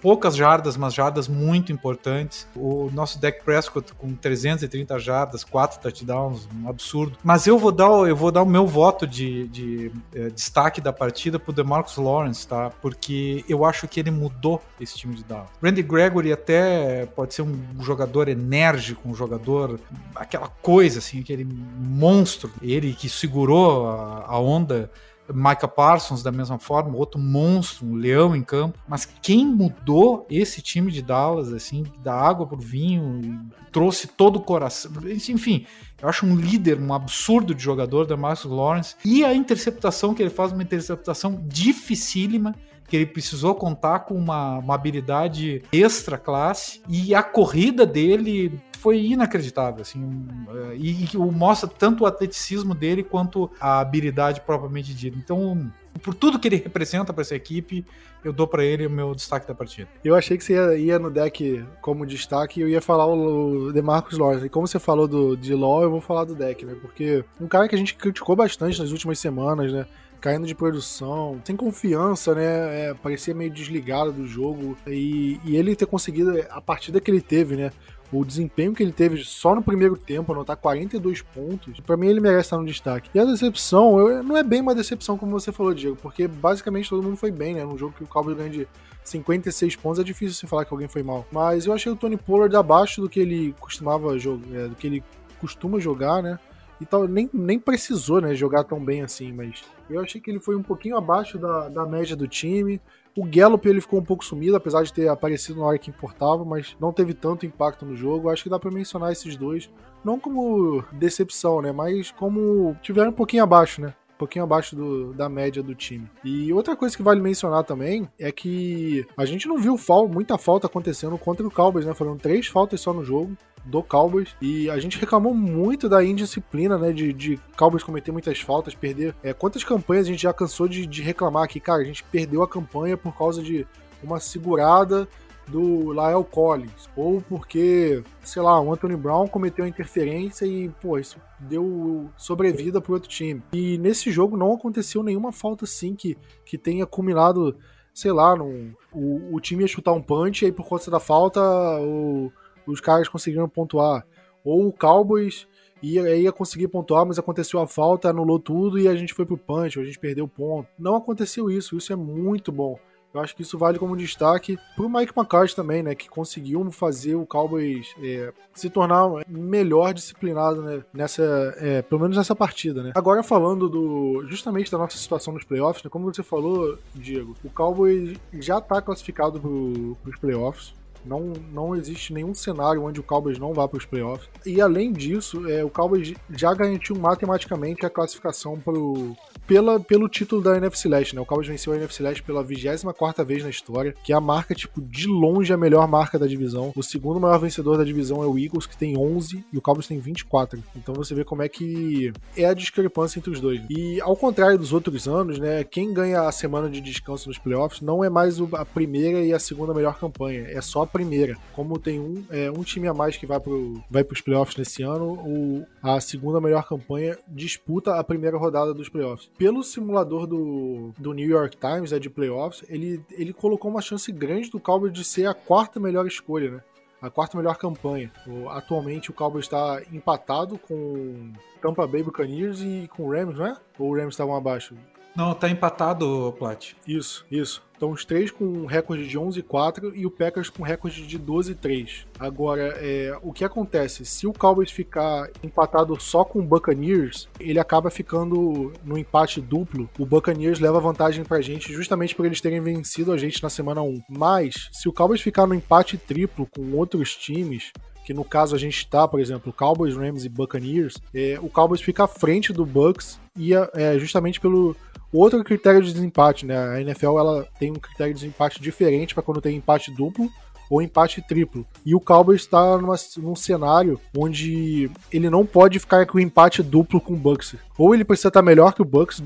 poucas jardas, mas jardas muito importantes. O nosso Dak Prescott com 330 jardas, 4 touchdowns, um absurdo. Mas eu vou dar, eu vou dar o meu voto de, de eh, destaque da partida pro DeMarcus Lawrence, tá? Porque eu acho que ele mudou esse time de Dallas. Randy Gregory até pode ser um jogador enérgico, um jogador aquela coisa assim, aquele monstro, ele que segurou a, a onda Micah Parsons da mesma forma, outro monstro, um leão em campo. Mas quem mudou esse time de Dallas, assim, da água pro vinho, trouxe todo o coração. Enfim, eu acho um líder, um absurdo de jogador da Marcus Lawrence. E a interceptação que ele faz, uma interceptação dificílima que ele precisou contar com uma, uma habilidade extra classe e a corrida dele foi inacreditável, assim, eh, e, e mostra tanto o atleticismo dele quanto a habilidade propriamente dita. Então, por tudo que ele representa para essa equipe, eu dou para ele o meu destaque da partida. Eu achei que você ia, ia, no deck como destaque e eu ia falar o, o DeMarcus Lawrence. E como você falou do, de Law, eu vou falar do deck, né? Porque um cara que a gente criticou bastante nas últimas semanas, né? caindo de produção, sem confiança, né? É, parecia meio desligado do jogo. E, e, ele ter conseguido a partida que ele teve, né? O desempenho que ele teve só no primeiro tempo, anotar 42 pontos, para mim ele merece estar no destaque. E a decepção, eu, não é bem uma decepção como você falou, Diego, porque basicamente todo mundo foi bem, né? Num jogo que o Cowboys ganha de 56 pontos, é difícil você falar que alguém foi mal. Mas eu achei o Tony Pollard abaixo do que ele costumava jogar, é, do que ele costuma jogar, né? E tal, nem, nem precisou né, jogar tão bem assim, mas eu achei que ele foi um pouquinho abaixo da, da média do time. O Gallup ele ficou um pouco sumido, apesar de ter aparecido na hora que importava, mas não teve tanto impacto no jogo. Acho que dá para mencionar esses dois, não como decepção, né, mas como tiveram um pouquinho abaixo, né? Pouquinho abaixo do, da média do time. E outra coisa que vale mencionar também é que a gente não viu fal muita falta acontecendo contra o Cowboys, né? Foram três faltas só no jogo do Cowboys. E a gente reclamou muito da indisciplina, né? De, de Cowboys cometer muitas faltas, perder. É, quantas campanhas a gente já cansou de, de reclamar aqui? Cara, a gente perdeu a campanha por causa de uma segurada do Lael Collins, ou porque, sei lá, o Anthony Brown cometeu interferência e, pô, isso deu sobrevida pro outro time. E nesse jogo não aconteceu nenhuma falta assim que, que tenha culminado, sei lá, num, o, o time ia chutar um punch e aí por conta da falta o, os caras conseguiram pontuar. Ou o Cowboys ia, ia conseguir pontuar, mas aconteceu a falta, anulou tudo e a gente foi pro punch, a gente perdeu o ponto. Não aconteceu isso, isso é muito bom. Eu acho que isso vale como destaque pro Mike McCarthy também, né? Que conseguiu fazer o Cowboys é, se tornar melhor disciplinado né, nessa, é, pelo menos nessa partida, né? Agora falando do justamente da nossa situação nos playoffs, né? Como você falou, Diego, o Cowboys já tá classificado pro, pros playoffs. Não, não existe nenhum cenário onde o Cowboys não vá para os playoffs. E além disso, é, o Cowboys já garantiu matematicamente a classificação para o pela, pelo título da NFC Leste, né? O Cowboys venceu a NFC Leste pela 24 vez na história, que é a marca, tipo, de longe a melhor marca da divisão. O segundo maior vencedor da divisão é o Eagles, que tem 11, e o Cowboys tem 24. Então você vê como é que é a discrepância entre os dois. E ao contrário dos outros anos, né? Quem ganha a semana de descanso nos playoffs não é mais a primeira e a segunda melhor campanha, é só primeira. Como tem um, é, um time a mais que vai, pro, vai pros playoffs nesse ano, o, a segunda melhor campanha disputa a primeira rodada dos playoffs. Pelo simulador do, do New York Times, é de playoffs, ele, ele colocou uma chance grande do Cowboys de ser a quarta melhor escolha, né? A quarta melhor campanha. Atualmente o Cowboys está empatado com Tampa Bay Buccaneers e com o Rams, não é? Ou o Rams estavam abaixo? Não, tá empatado, Plat. Isso, isso. Então os três com um recorde de 11 4 e o Packers com recorde de 12 3. Agora, é, o que acontece? Se o Cowboys ficar empatado só com o Buccaneers, ele acaba ficando no empate duplo. O Buccaneers leva vantagem pra gente justamente por eles terem vencido a gente na semana 1. Mas, se o Cowboys ficar no empate triplo com outros times, que no caso a gente está, por exemplo, Cowboys, Rams e Buccaneers, é, o Cowboys fica à frente do Bucks e é, justamente pelo Outro critério de desempate, né? A NFL ela tem um critério de desempate diferente para quando tem empate duplo ou empate triplo. E o Cowboys está num cenário onde ele não pode ficar com empate duplo com o Bucks. Ou ele precisa estar tá melhor que o Bucks,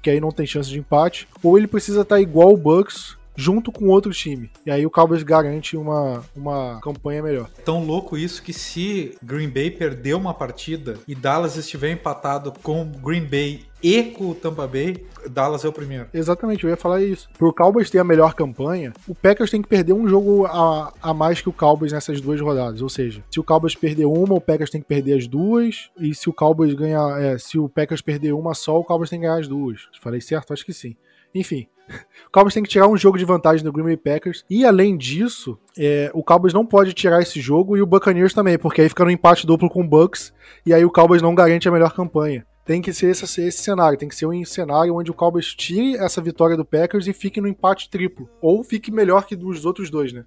que aí não tem chance de empate, ou ele precisa estar tá igual o Bucks, junto com outro time. E aí o Cowboys garante uma, uma campanha melhor. Tão louco isso que se Green Bay perder uma partida e Dallas estiver empatado com Green Bay e com o Tampa Bay, Dallas é o primeiro. Exatamente, eu ia falar isso. Pro Cowboys ter a melhor campanha, o Packers tem que perder um jogo a, a mais que o Cowboys nessas duas rodadas. Ou seja, se o Cowboys perder uma, o Packers tem que perder as duas. E se o Cowboys ganhar, é, se o Packers perder uma só, o Cowboys tem que ganhar as duas. Falei certo? Acho que sim. Enfim, o Cowboys tem que tirar um jogo de vantagem do Green Bay Packers. E além disso, é, o Cowboys não pode tirar esse jogo e o Buccaneers também, porque aí fica no empate duplo com o Bucks e aí o Cowboys não garante a melhor campanha. Tem que ser esse, esse cenário, tem que ser um cenário onde o Cowboys tire essa vitória do Packers e fique no empate triplo. Ou fique melhor que dos outros dois, né?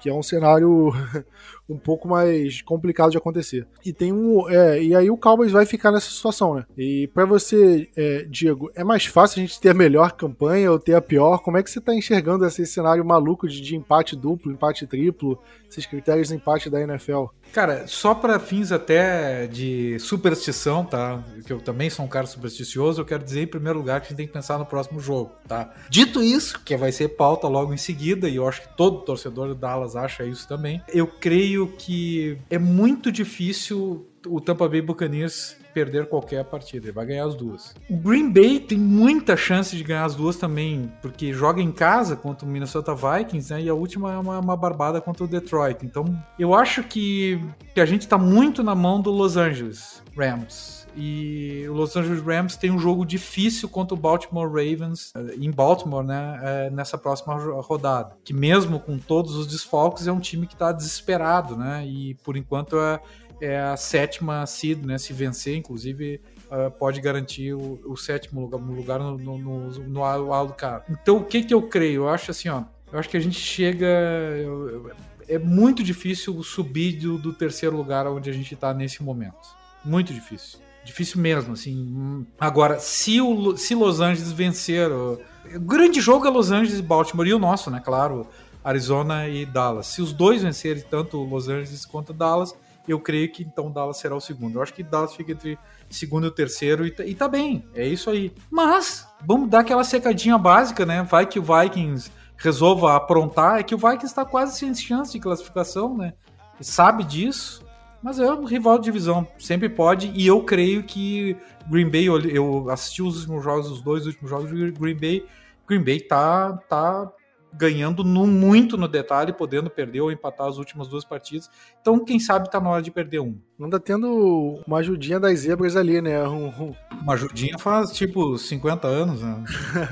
Que é um cenário um pouco mais complicado de acontecer. E tem um, é, e aí o Cowboys vai ficar nessa situação, né? E para você, é, Diego, é mais fácil a gente ter a melhor campanha ou ter a pior? Como é que você tá enxergando esse cenário maluco de, de empate duplo, empate triplo, esses critérios de empate da NFL? Cara, só para fins até de superstição, tá? Que eu também sou um cara supersticioso, eu quero dizer em primeiro lugar que a gente tem que pensar no próximo jogo, tá? Dito isso, que vai ser pauta logo em seguida, e eu acho que todo torcedor do Dallas acha isso também, eu creio que é muito difícil o Tampa Bay Buccaneers perder qualquer partida, ele vai ganhar as duas. O Green Bay tem muita chance de ganhar as duas também, porque joga em casa contra o Minnesota Vikings, né? E a última é uma, uma barbada contra o Detroit. Então, eu acho que, que a gente está muito na mão do Los Angeles Rams. E o Los Angeles Rams tem um jogo difícil contra o Baltimore Ravens eh, em Baltimore, né? Eh, nessa próxima rodada. Que mesmo com todos os desfalques, é um time que está desesperado, né? E por enquanto é, é a sétima seed, né? Se vencer, inclusive, uh, pode garantir o, o, sétimo lugar, lugar no, no, no, no. Então, o que que eu creio? Eu acho assim, ó. Eu acho que a gente chega. Eu, é muito difícil subir do, do terceiro lugar onde a gente está nesse momento. Muito difícil. Difícil mesmo, assim. Agora, se, o, se Los Angeles vencer. O, o grande jogo é Los Angeles e Baltimore, e o nosso, né? Claro, Arizona e Dallas. Se os dois vencerem, tanto Los Angeles quanto Dallas, eu creio que então Dallas será o segundo. Eu acho que Dallas fica entre segundo e terceiro e, tá, e tá bem, é isso aí. Mas, vamos dar aquela secadinha básica, né? Vai que o Vikings resolva aprontar, é que o Vikings está quase sem chance de classificação, né? Sabe disso, mas é um rival de divisão, sempre pode, e eu creio que Green Bay, eu assisti os últimos jogos, os dois últimos jogos de Green Bay, Green Bay tá, tá ganhando no, muito no detalhe, podendo perder ou empatar as últimas duas partidas. Então, quem sabe tá na hora de perder um. Anda tendo uma ajudinha das zebras ali, né? Um, Uma ajudinha faz tipo 50 anos, né?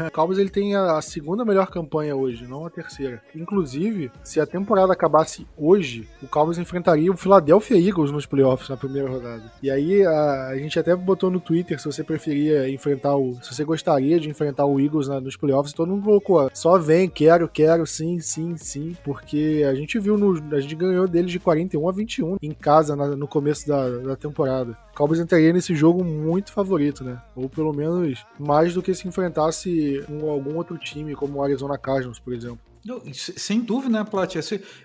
o Cowboys ele tem a segunda melhor campanha hoje, não a terceira. Inclusive, se a temporada acabasse hoje, o Cowboys enfrentaria o Philadelphia Eagles nos playoffs na primeira rodada. E aí a, a gente até botou no Twitter se você preferia enfrentar o. Se você gostaria de enfrentar o Eagles na, nos playoffs, todo mundo colocou. Só vem, quero, quero, sim, sim, sim. Porque a gente viu no. A gente ganhou deles de 41 a 21 em casa na, no começo da, da temporada. Cowboys entraria nesse jogo muito favorito. né? Ou pelo menos mais do que se enfrentasse um, algum outro time, como o Arizona Cardinals, por exemplo. Sem dúvida, né, Plat?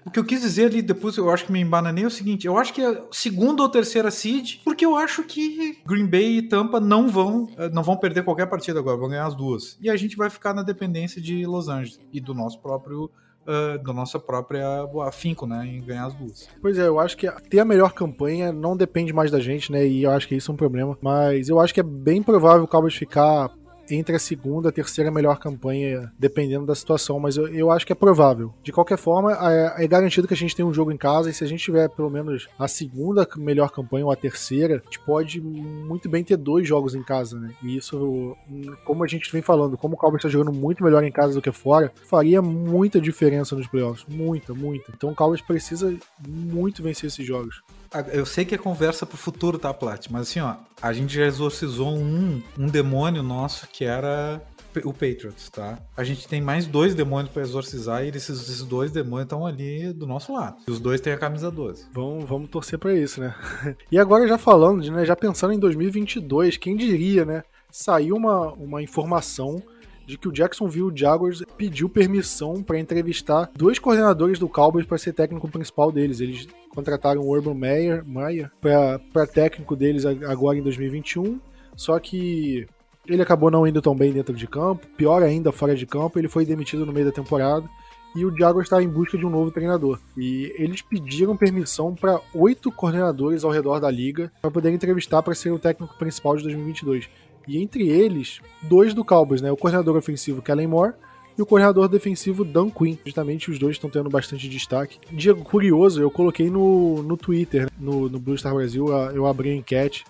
O que eu quis dizer ali, depois eu acho que me embananei é o seguinte: eu acho que é segunda ou terceira seed, porque eu acho que Green Bay e Tampa não vão, eh, não vão perder qualquer partida agora, vão ganhar as duas. E a gente vai ficar na dependência de Los Angeles e do nosso próprio uh, da nossa própria afinco, né, em ganhar as duas. Pois é, eu acho que ter a melhor campanha não depende mais da gente, né, e eu acho que isso é um problema, mas eu acho que é bem provável o Cowboys ficar entre a segunda e a terceira melhor campanha, dependendo da situação, mas eu, eu acho que é provável. De qualquer forma, é, é, garantido que a gente tem um jogo em casa, e se a gente tiver pelo menos a segunda melhor campanha ou a terceira, a gente pode muito bem ter dois jogos em casa, né? E isso, como a gente vem falando, como o Cowboys está jogando muito melhor em casa do que fora, faria muita diferença nos playoffs. Muita, muita. Então o Cowboys precisa muito vencer esses jogos. Eu sei que é conversa pro futuro, tá, Plat? Mas assim, ó, a gente já exorcizou um, um demônio nosso que era o Patriots, tá? A gente tem mais dois demônios para exorcizar e esses, esses, dois demônios estão ali do nosso lado. E os dois têm a camisa 12. Vamos, vamos torcer para isso, né? e agora já falando, né, já pensando em 2022, quem diria, né? Saiu uma, uma informação de que o Jacksonville Jaguars pediu permissão para entrevistar dois coordenadores do Cowboys para ser técnico principal deles. Eles contrataram o Urban Meyer, Meyer para técnico deles agora em 2021, só que ele acabou não indo tão bem dentro de campo, pior ainda fora de campo, ele foi demitido no meio da temporada e o Jaguars está em busca de um novo treinador. E eles pediram permissão para oito coordenadores ao redor da liga para poder entrevistar para ser o técnico principal de 2022. E entre eles, dois do Cowboys, né? O coordenador ofensivo Kellen Moore e o coordenador defensivo Dan Quinn. Justamente os dois estão tendo bastante destaque. Diego, curioso, eu coloquei no, no Twitter, no, no Blue Star Brasil, eu abri a enquete.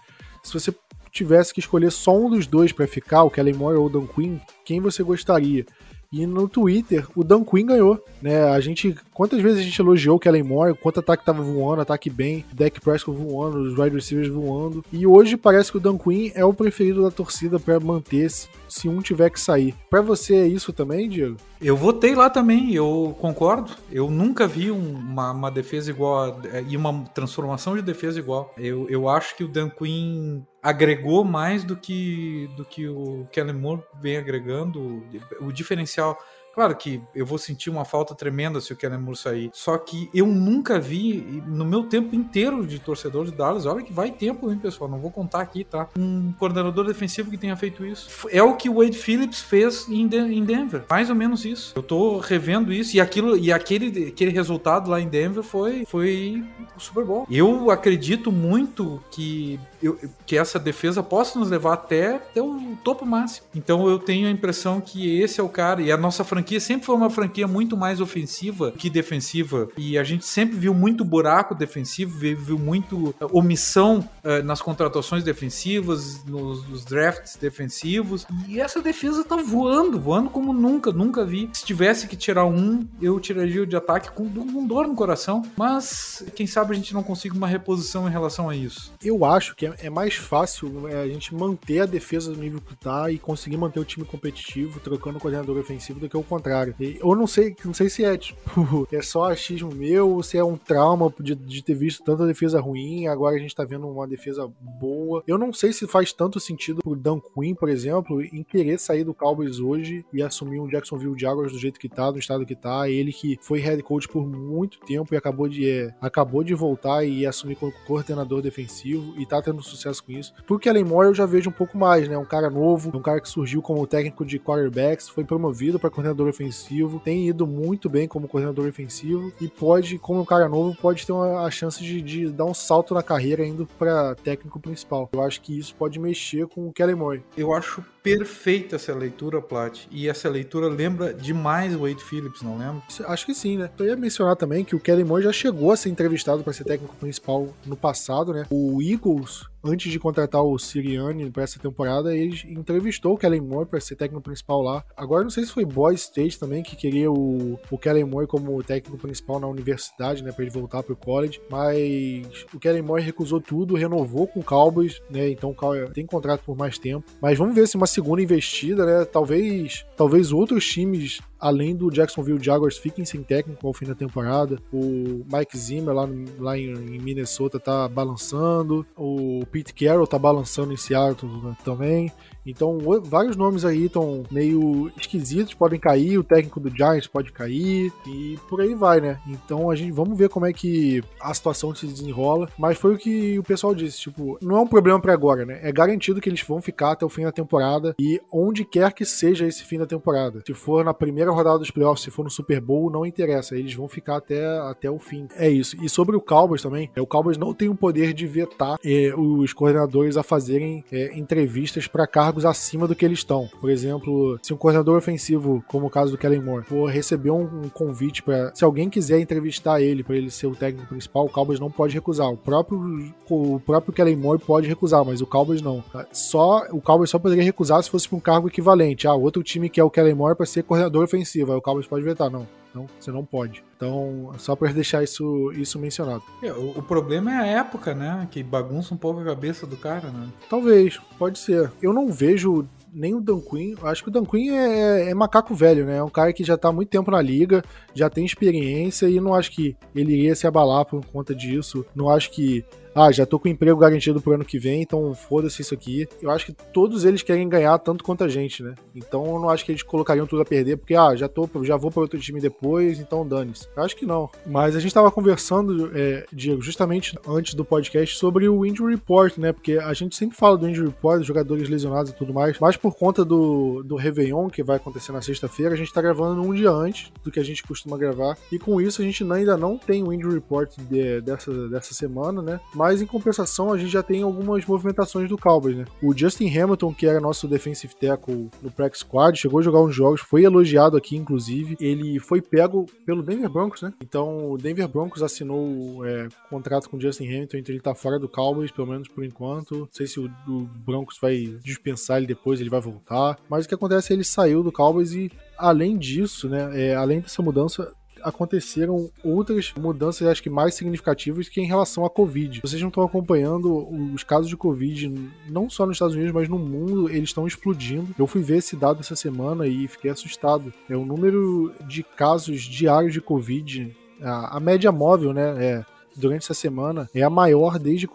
Se você tivesse que escolher só um dos dois para ficar, o Kellen Moore ou o Dan Quinn, quem você gostaria? E no Twitter, o Dan Quinn ganhou, né? A gente, quantas vezes a gente elogiou o Kellen Moore, quanto ataque tava voando, ataque bem, Dak Prescott voando, os wide receivers voando. E hoje parece que o Dan Quinn é o preferido da torcida para manter-se se um tiver que sair. Para você é isso também, Diego? Eu votei lá também, eu concordo. Eu nunca vi uma, uma defesa igual a, e uma transformação de defesa igual. Eu, eu acho que o Dan Quinn agregou mais do que, do que o Kellen Moore vem agregando. O diferencial Claro que eu vou sentir uma falta tremenda se o Kellen Moore sair. Só que eu nunca vi, no meu tempo inteiro de torcedor de Dallas, olha que vai tempo, hein, pessoal? Não vou contar aqui, tá? Um coordenador defensivo que tenha feito isso. É o que o Wade Phillips fez em, De em Denver. Mais ou menos isso. Eu tô revendo isso e aquilo e aquele, aquele resultado lá em Denver foi, foi Super Bowl. Eu acredito muito que eu, que essa defesa possa nos levar até, até o topo máximo. Então eu tenho a impressão que esse é o cara. E a nossa franquia sempre foi uma franquia muito mais ofensiva que defensiva. E a gente sempre viu muito buraco defensivo, viu muito eh, omissão uh, nas contratações defensivas, nos, nos, drafts defensivos. E essa defesa tá voando, voando como nunca, nunca vi. Se tivesse que tirar um, eu tiraria o de ataque com, dor no coração. Mas quem sabe a gente não consiga uma reposição em relação a isso. Eu acho que é é, mais fácil é, a gente manter a defesa do nível que tá e conseguir manter o time competitivo, trocando o coordenador ofensivo, do que o contrário. E eu não sei, não sei se é tipo, é só achismo meu ou se é um trauma de, de ter visto tanta defesa ruim, agora a gente tá vendo uma defesa boa. Eu não sei se faz tanto sentido pro Dan Quinn, por exemplo, em querer sair do Cowboys hoje e assumir um Jacksonville Jaguars do jeito que tá, do estado que tá. Ele que foi head coach por muito tempo e acabou de, é, acabou de voltar e assumir como coordenador defensivo e tá tendo tendo sucesso com isso. Porque Kellen Moore eu já vejo um pouco mais, né? Um cara novo, um cara que surgiu como técnico de quarterbacks, foi promovido para coordenador ofensivo, tem ido muito bem como coordenador ofensivo e pode, como um cara novo, pode ter uma, a chance de, de dar um salto na carreira indo para técnico principal. Eu acho que isso pode mexer com o Kellen Moore. Eu acho perfeita essa leitura, Plat. E essa leitura lembra demais o Wade Phillips, não lembra? Acho que sim, né? Eu ia mencionar também que o Kellen Moore já chegou a ser entrevistado para ser técnico principal no passado, né? O Eagles antes de contratar o Sirianni para essa temporada, ele entrevistou o Kellen Moore para ser técnico principal lá. Agora não sei se foi Boy State também que queria o, o Kellen Moore como técnico principal na universidade, né, para ele voltar pro college, mas o Kellen Moore recusou tudo, renovou com o Cowboys, né? Então o Cowboys tem contrato por mais tempo. Mas vamos ver se uma segunda investida, né? Talvez, talvez outros times além do Jacksonville Jaguars, fiquem sem técnico ao fim da temporada. O Mike Zimmer lá, lá em, em, Minnesota tá balançando. O Pete Carroll tá balançando em Seattle também. Então, vários nomes aí estão meio esquisitos, podem cair, o técnico do Giants pode cair e por aí vai, né? Então, a gente vamos ver como é que a situação se desenrola, mas foi o que o pessoal disse, tipo, não é um problema para agora, né? É garantido que eles vão ficar até o fim da temporada e onde quer que seja esse fim da temporada. Se for na primeira rodada dos playoffs, se for no Super Bowl, não interessa, eles vão ficar até, até o fim. É isso. E sobre o Cowboys também, é, o Cowboys não tem o poder de vetar é, os coordenadores a fazerem é, entrevistas para cargos cargos acima do que eles estão. Por exemplo, se um coordenador ofensivo, como o caso do Kellen Moore, for receber um, um convite para, se alguém quiser entrevistar ele para ele ser o técnico principal, o Cowboys não pode recusar. O próprio o próprio Kellen Moore pode recusar, mas o Cowboys não. Só o Cowboys só poderia recusar se fosse para um cargo equivalente. Ah, outro time que é o Kellen Moore para ser coordenador ofensivo, aí o Cowboys pode vetar, não. Então, você não pode. Então, só para deixar isso, isso mencionado. É, o, o, problema é a época, né? Que bagunça um pouco a cabeça do cara, né? Talvez, pode ser. Eu não vejo nem o Dan Quinn. Acho que o Dan Quinn é, é, macaco velho, né? É um cara que já tá há muito tempo na liga, já tem experiência e não acho que ele iria se abalar por conta disso. Não acho que ah, já tô com emprego garantido pro ano que vem, então foda-se isso aqui. Eu acho que todos eles querem ganhar tanto quanto a gente, né? Então eu não acho que eles colocariam tudo a perder, porque, ah, já, tô, já vou para outro time depois, então dane-se. Eu acho que não. Mas a gente tava conversando, é, Diego, justamente antes do podcast, sobre o Injury Report, né? Porque a gente sempre fala do Injury Report, jogadores lesionados e tudo mais, mas por conta do, do Réveillon, que vai acontecer na sexta-feira, a gente tá gravando um dia antes do que a gente costuma gravar. E com isso a gente ainda não tem o Injury Report de, dessa, dessa semana, né? Mas em compensação, a gente já tem algumas movimentações do Cowboys, né? O Justin Hamilton, que era nosso defensive tackle no practice squad, chegou a jogar uns jogos, foi elogiado aqui, inclusive. Ele foi pego pelo Denver Broncos, né? Então, o Denver Broncos assinou é, contrato com o Justin Hamilton, então ele tá fora do Cowboys, pelo menos por enquanto. Não sei se o, o Broncos vai dispensar ele depois, ele vai voltar. Mas o que acontece é que ele saiu do Cowboys e além disso, né, é, além dessa mudança, aconteceram outras mudanças, acho que mais significativas, que em relação à Covid. Vocês não estão acompanhando os casos de Covid, não só nos Estados Unidos, mas no mundo, eles estão explodindo. Eu fui ver esse dado essa semana e fiquei assustado. É o número de casos diários de Covid, a, a média móvel, né? É, durante essa semana é a maior desde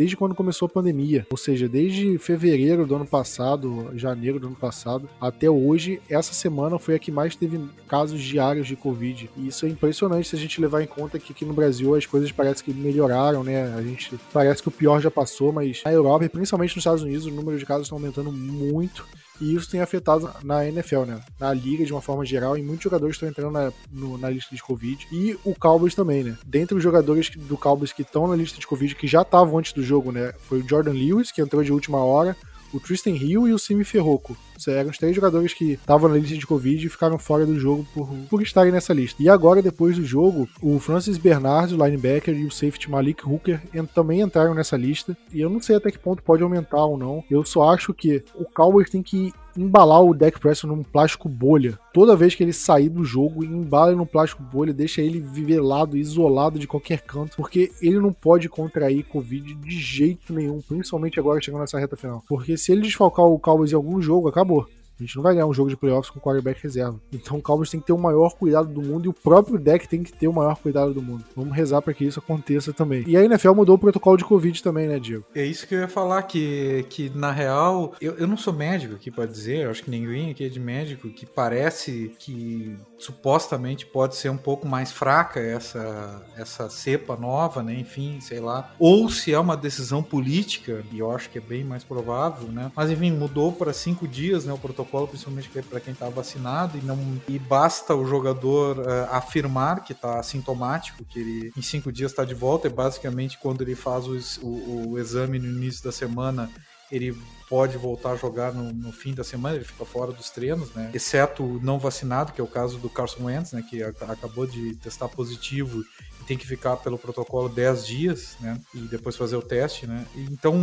desde quando começou a pandemia. Ou seja, desde fevereiro do ano passado, janeiro do ano passado, até hoje, essa semana foi a que mais teve casos diários de Covid. E isso é impressionante se a gente levar em conta que aqui no Brasil as coisas parecem que melhoraram, né? A gente parece que o pior já passou, mas na Europa e principalmente nos Estados Unidos, o número de casos está aumentando muito e isso tem afetado na NFL, né? Na liga de uma forma geral, e muitos jogadores estão entrando na, no, na lista de Covid. E o Cowboys também, né? Dentre os jogadores do Cowboys que estão na lista de Covid, que já estavam antes do jogo, né? Foi o Jordan Lewis, que entrou de última hora, o Tristan Hill e o Simi Ferroco. Eram os três jogadores que estavam na lista de Covid e ficaram fora do jogo por, por estarem nessa lista. E agora, depois do jogo, o Francis Bernard, o linebacker, e o safety Malik Hooker também entraram nessa lista. E eu não sei até que ponto pode aumentar ou não. Eu só acho que o Cowboys tem que embalar o Deck Preston num plástico bolha. Toda vez que ele sair do jogo, embala no plástico bolha, deixa ele vivelado, isolado de qualquer canto, porque ele não pode contrair Covid de jeito nenhum, principalmente agora chegando nessa reta final. Porque se ele desfalcar o Cowboys em algum jogo, acabou. A gente não vai ganhar um jogo de playoffs com quarterback reserva. Então o Cowboys tem que ter o maior cuidado do mundo e o próprio deck tem que ter o maior cuidado do mundo. Vamos rezar para que isso aconteça também. E a NFL mudou o protocolo de Covid também, né, Diego? É isso que eu ia falar, que, que na real, eu, eu não sou médico aqui para dizer, eu acho que ninguém aqui é de médico, que parece que supostamente pode ser um pouco mais fraca essa, essa cepa nova, né? Enfim, sei lá. Ou se é uma decisão política, e eu acho que é bem mais provável, né? Mas enfim, mudou para cinco dias, né? O protocolo, principalmente para quem está vacinado, e não e basta o jogador uh, afirmar que está assintomático, que ele em cinco dias está de volta. É basicamente quando ele faz o, o, o exame no início da semana ele pode voltar a jogar no, no, fim da semana, ele fica fora dos treinos, né? Exceto o não vacinado, que é o caso do Carson Wentz, né? Que a, acabou de testar positivo e tem que ficar pelo protocolo 10 dias, né? E depois fazer o teste, né? Então,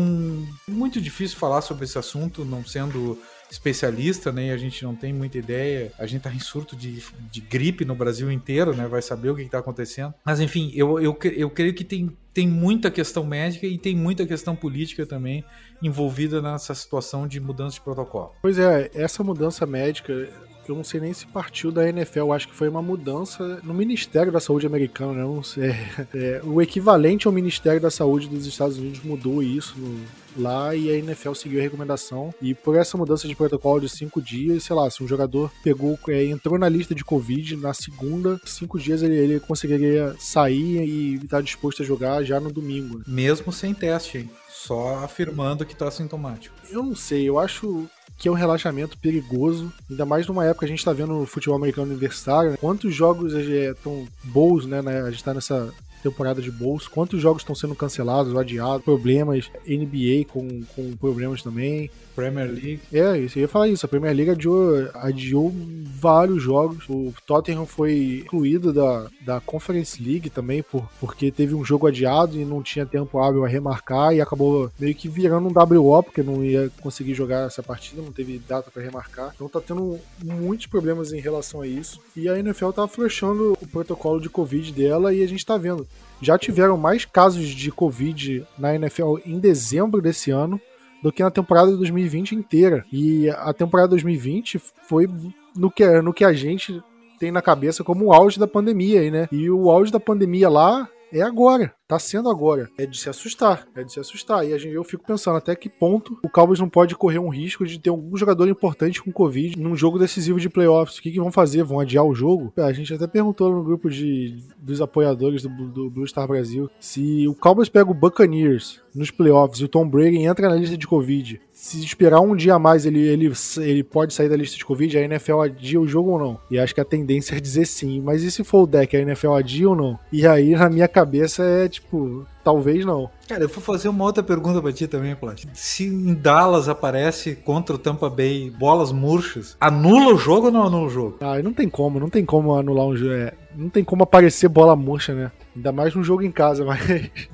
muito difícil falar sobre esse assunto, não sendo especialista, né? E a gente não tem muita ideia. A gente tá em surto de, de gripe no Brasil inteiro, né? Vai saber o que, está acontecendo. Mas enfim, eu, eu, eu creio que tem, tem muita questão médica e tem muita questão política também envolvida nessa situação de mudança de protocolo. Pois é, essa mudança médica eu não sei nem se partiu da NFL, acho que foi uma mudança no Ministério da Saúde americano, né? Não sei, é, o equivalente ao Ministério da Saúde dos Estados Unidos mudou isso no, lá e a NFL seguiu a recomendação. E por essa mudança de protocolo de cinco dias, sei lá, se um jogador pegou, é, entrou na lista de Covid, na segunda, cinco dias ele, ele conseguiria sair e estar disposto a jogar já no domingo. Mesmo sem teste, hein? Só afirmando que tá sintomático. Eu não sei, eu acho que é um relaxamento perigoso, ainda mais numa época que a gente tá vendo o futebol americano universitário. Né? Quantos jogos estão é, bons, né, né? A gente tá nessa temporada de bolso, quantos jogos estão sendo cancelados adiados, problemas, NBA com, com problemas também. Premier League. É, isso, eu ia falar isso. A Premier League adiou, adiou vários jogos. O Tottenham foi incluído da, da Conference League também, por, porque teve um jogo adiado e não tinha tempo hábil a remarcar e acabou meio que virando um WO, porque não ia conseguir jogar essa partida, não teve data para remarcar. Então tá tendo muitos problemas em relação a isso. E a NFL tá fechando o protocolo de Covid dela e a gente tá vendo. Já tiveram mais casos de Covid na NFL em dezembro desse ano do que na temporada de 2020 inteira. E a temporada 2020 foi no que, no que a gente tem na cabeça como o auge da pandemia aí, né? E o auge da pandemia lá é agora. Tá sendo agora. É de se assustar. É de se assustar. E a gente, eu fico pensando até que ponto o Cowboys não pode correr um risco de ter algum jogador importante com Covid num jogo decisivo de playoffs. O que, que vão fazer? Vão adiar o jogo? A gente até perguntou no grupo de, dos apoiadores do, do Blue Star Brasil se o Cowboys pega o Buccaneers nos playoffs e o Tom Brady entra na lista de Covid. Se esperar um dia a mais, ele, ele, ele pode sair da lista de Covid, a NFL adia o jogo ou não? E acho que a tendência é dizer sim. Mas e se for o deck, a NFL adia ou não? E aí, na minha cabeça, é tipo, talvez não. Cara, eu vou fazer uma outra pergunta pra ti também, Plat. Se em Dallas aparece contra o Tampa Bay bolas murchas, anula o jogo ou não anula o jogo? Ah, não tem como, não tem como anular um jogo. É, não tem como aparecer bola murcha, né? Ainda mais num jogo em casa, mas.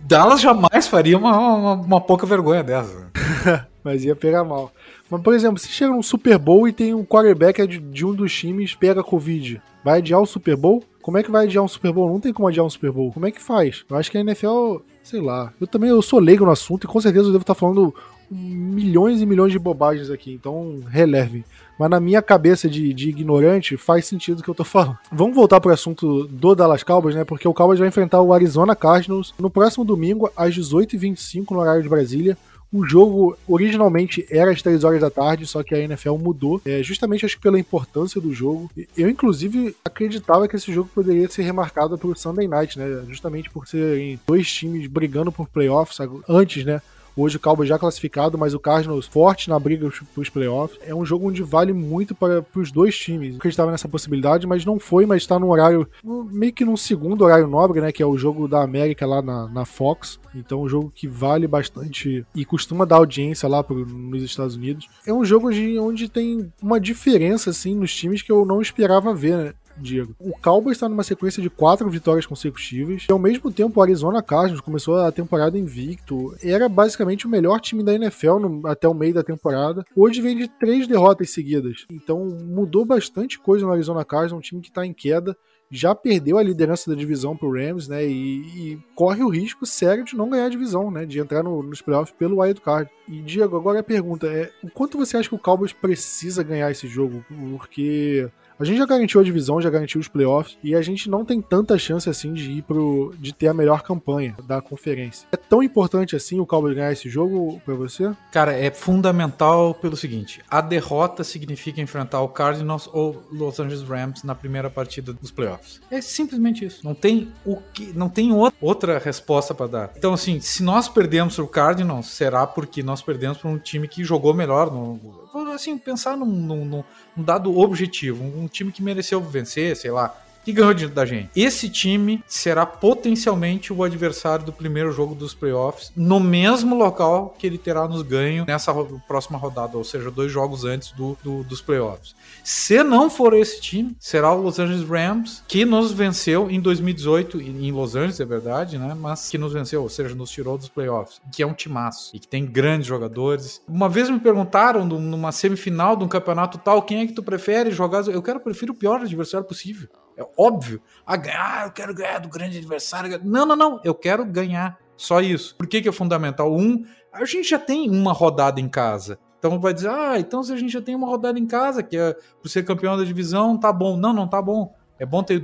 Dallas jamais faria uma, uma, uma pouca vergonha dessa. mas ia pegar mal. Mas, por exemplo, se chega num Super Bowl e tem um quarterback de, de um dos times pega Covid, vai adiar o Super Bowl? Como é que vai adiar um Super Bowl? Não tem como adiar um Super Bowl. Como é que faz? Eu acho que a NFL, sei lá. Eu também eu sou leigo no assunto e com certeza eu devo estar falando milhões e milhões de bobagens aqui, então releve. Mas na minha cabeça de, de ignorante faz sentido o que eu tô falando. Vamos voltar pro assunto do Dallas Cowboys, né? Porque o Cowboys vai enfrentar o Arizona Cardinals no próximo domingo às 18h25 no horário de Brasília. O jogo originalmente era às 3 horas da tarde, só que a NFL mudou, é, justamente acho que pela importância do jogo. Eu, inclusive, acreditava que esse jogo poderia ser remarcado para o Sunday Night, né? Justamente por serem dois times brigando por playoffs antes, né? Hoje o Cowboys já classificado, mas o Cardinals forte na briga para os playoffs. É um jogo onde vale muito para os dois times. Eu acreditava nessa possibilidade, mas não foi, mas está no horário, meio que num segundo horário nobre, né? Que é o jogo da América lá na, na Fox. Então, um jogo que vale bastante e costuma dar audiência lá pro, nos Estados Unidos. É um jogo de, onde tem uma diferença, assim, nos times que eu não esperava ver, né? Diego. O Cowboys está numa sequência de quatro vitórias consecutivas. E ao mesmo tempo, o Arizona Cardinals começou a temporada invicto. Era basicamente o melhor time da NFL no, até o meio da temporada. Hoje vem de três derrotas seguidas. Então mudou bastante coisa no Arizona Cardinals, um time que está em queda já perdeu a liderança da divisão pro Rams, né? E, e, corre o risco sério de não ganhar a divisão, né? De entrar no, nos playoffs pelo wild card. E Diego, agora a pergunta é: o quanto você acha que o Cowboys precisa ganhar esse jogo? Porque a gente já garantiu a divisão, já garantiu os playoffs e a gente não tem tanta chance assim de ir pro de ter a melhor campanha da conferência. É tão importante assim o Cowboys ganhar esse jogo para você? Cara, é fundamental pelo seguinte: a derrota significa enfrentar o Cardinals ou Los Angeles Rams na primeira partida dos playoffs. É simplesmente isso. Não tem o que, não tem outra resposta para dar. Então assim, se nós perdemos o Cardinals, será porque nós perdemos para um time que jogou melhor no assim, pensar num, num, num dado objetivo, um time que mereceu vencer, sei lá, que ganhou da gente. Esse time será potencialmente o adversário do primeiro jogo dos playoffs, no mesmo local que ele terá nos ganho nessa próxima rodada, ou seja, dois jogos antes do, do, dos playoffs. Se não for esse time, será o Los Angeles Rams, que nos venceu em 2018, em Los Angeles, é verdade, né? Mas que nos venceu, ou seja, nos tirou dos playoffs, que é um timaço e que tem grandes jogadores. Uma vez me perguntaram numa semifinal de um campeonato tal, quem é que tu prefere jogar? Eu quero, prefiro o pior adversário possível. É óbvio. Ah, ah, eu quero ganhar do grande adversário. Não, não, não. Eu quero ganhar. Só isso. Por que, que é fundamental? Um, a gente já tem uma rodada em casa. Então vai dizer, ah, então se a gente já tem uma rodada em casa, que é por ser campeão da divisão, tá bom. Não, não tá bom. É bom ter,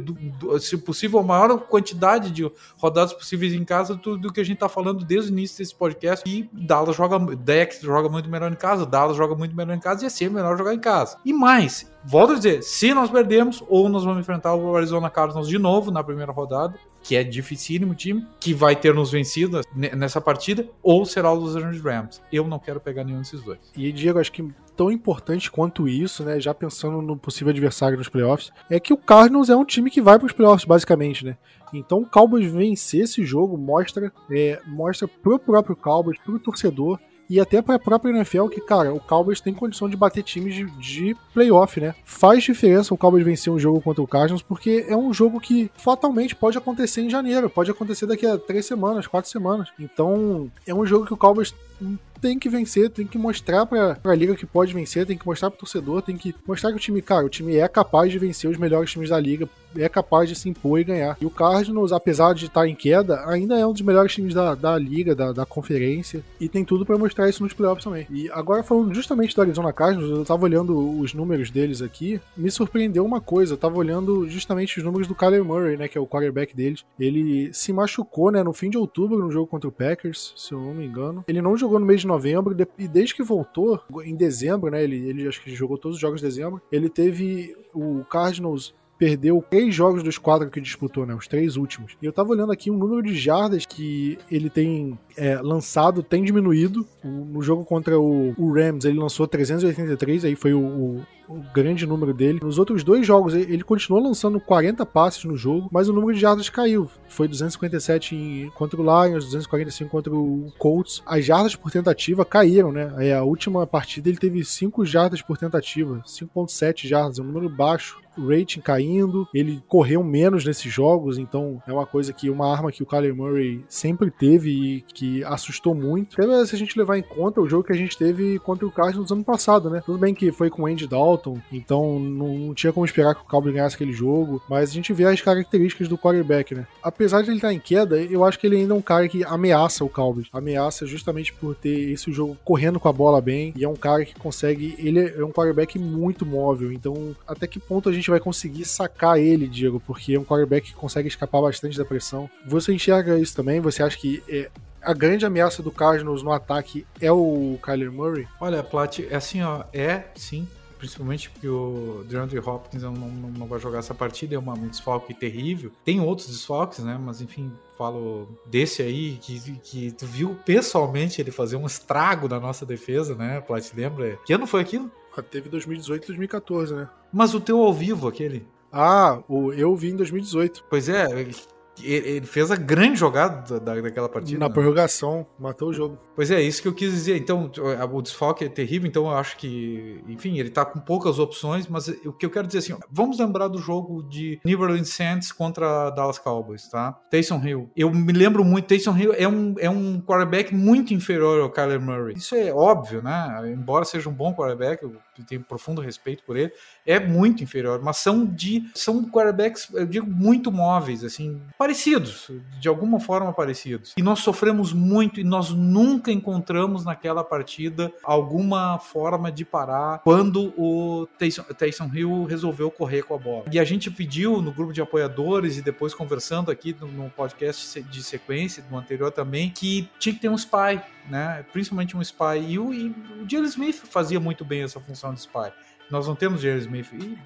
se possível, a maior quantidade de rodadas possíveis em casa do, que a gente está falando desde o início desse podcast. E Dallas joga, Dex joga muito melhor em casa, Dallas joga muito melhor em casa e é sempre melhor jogar em casa. E mais, volto a dizer, se nós perdemos, ou nós vamos enfrentar o Arizona Cardinals de novo na primeira rodada, que é dificílimo time, que vai ter nos vencido nessa partida, ou será o Los Angeles Rams. Eu não quero pegar nenhum desses dois. E Diego, acho que tão importante quanto isso, né, já pensando no possível adversário nos playoffs, é que o Cardinals é um time que vai para os playoffs, basicamente, né? Então o Cowboys vencer esse jogo mostra, é, mostra pro próprio Cowboys, pro torcedor, e até para a própria NFL que, cara, o Cowboys tem condição de bater times de, de playoff, né? Faz diferença o Cowboys vencer um jogo contra o Cardinals, porque é um jogo que fatalmente pode acontecer em janeiro, pode acontecer daqui a três semanas, quatro semanas. Então, é um jogo que o Cowboys tem que vencer, tem que mostrar pra, pra liga que pode vencer, tem que mostrar pro torcedor, tem que mostrar que o time, cara, o time é capaz de vencer os melhores times da liga, é capaz de se impor e ganhar. E o Cardinals, apesar de estar em queda, ainda é um dos melhores times da, da liga, da, da conferência, e tem tudo para mostrar isso nos playoffs também. E agora, falando justamente do Arizona Cardinals, eu tava olhando os números deles aqui, me surpreendeu uma coisa, eu tava olhando justamente os números do Kyler Murray, né, que é o quarterback deles. Ele se machucou, né, no fim de outubro no jogo contra o Packers, se eu não me engano. Ele não jogou no mês de novembro, e desde que voltou, em dezembro, né? Ele, ele acho que jogou todos os jogos de dezembro. Ele teve o Cardinals perdeu três jogos dos quatro que disputou, né? Os três últimos. E eu tava olhando aqui o um número de jardas que ele tem é, lançado tem diminuído. no jogo contra o, o, Rams, ele lançou 383, aí foi o, o, o, grande número dele. Nos outros dois jogos, ele continuou lançando 40 passes no jogo, mas o número de jardas caiu. Foi 257 em, contra o Lions, 245 contra o Colts. As jardas por tentativa caíram, né? Aí a última partida ele teve 5 jardas por tentativa, 5.7 jardas, um número baixo rating caindo, ele correu menos nesses jogos, então é uma coisa que uma arma que o Kyler Murray sempre teve e que assustou muito. Se a gente levar em conta o jogo que a gente teve contra o Cardinals no ano passado, né? Tudo bem que foi com o Andy Dalton, então não, não tinha como esperar que o Cowboys ganhasse aquele jogo, mas a gente vê as características do quarterback, né? Apesar de ele estar em queda, eu acho que ele ainda é um cara que ameaça o Cowboys. Ameaça justamente por ter esse jogo correndo com a bola bem e é um cara que consegue, ele é um quarterback muito móvel, então até que ponto a gente vai conseguir sacar ele, Diego, porque é um quarterback que consegue escapar bastante da pressão. Você enxerga isso também? Você acha que é, a grande ameaça do Cardinals no ataque é o Kyler Murray? Olha, Plat, é assim, ó, é sim, principalmente porque o DeAndre Hopkins não, não, não vai jogar essa partida, é uma, um desfalque terrível. Tem outros desfalques, né? Mas enfim, falo desse aí, que, que tu viu pessoalmente ele fazer um estrago na nossa defesa, né? Plat, lembra? Que ano foi aquilo? Ah, teve 2018 e 2014, né? Mas o teu ao vivo, aquele? Ah, o, eu vi em 2018. Pois é, ele fez a grande jogada da, daquela partida. Na né? prorrogação, matou o jogo. Pois é, isso que eu quis dizer. Então, o desfoque é terrível, então eu acho que, enfim, ele tá com poucas opções, mas o que eu quero dizer assim, vamos lembrar do jogo de New Orleans Saints contra Dallas Cowboys, tá? Taysom Hill. Eu me lembro muito, Taysom Hill é um, é um quarterback muito inferior ao Kyler Murray. Isso é óbvio, né? Embora seja um bom quarterback, eu tenho profundo respeito por ele, é muito inferior, mas são de são quarterbacks, eu digo, muito móveis, assim, parecidos, de alguma forma parecidos. E nós sofremos muito e nós nunca encontramos naquela partida alguma forma de parar quando o Taysom, Hill resolveu correr com a bola. E a gente pediu no grupo de apoiadores e depois conversando aqui no, no podcast de sequência, no anterior também, que tinha que ter um spy, né? Principalmente um spy. E o, e o Smith fazia muito bem essa função de spy. Nós não temos Jerry Smith e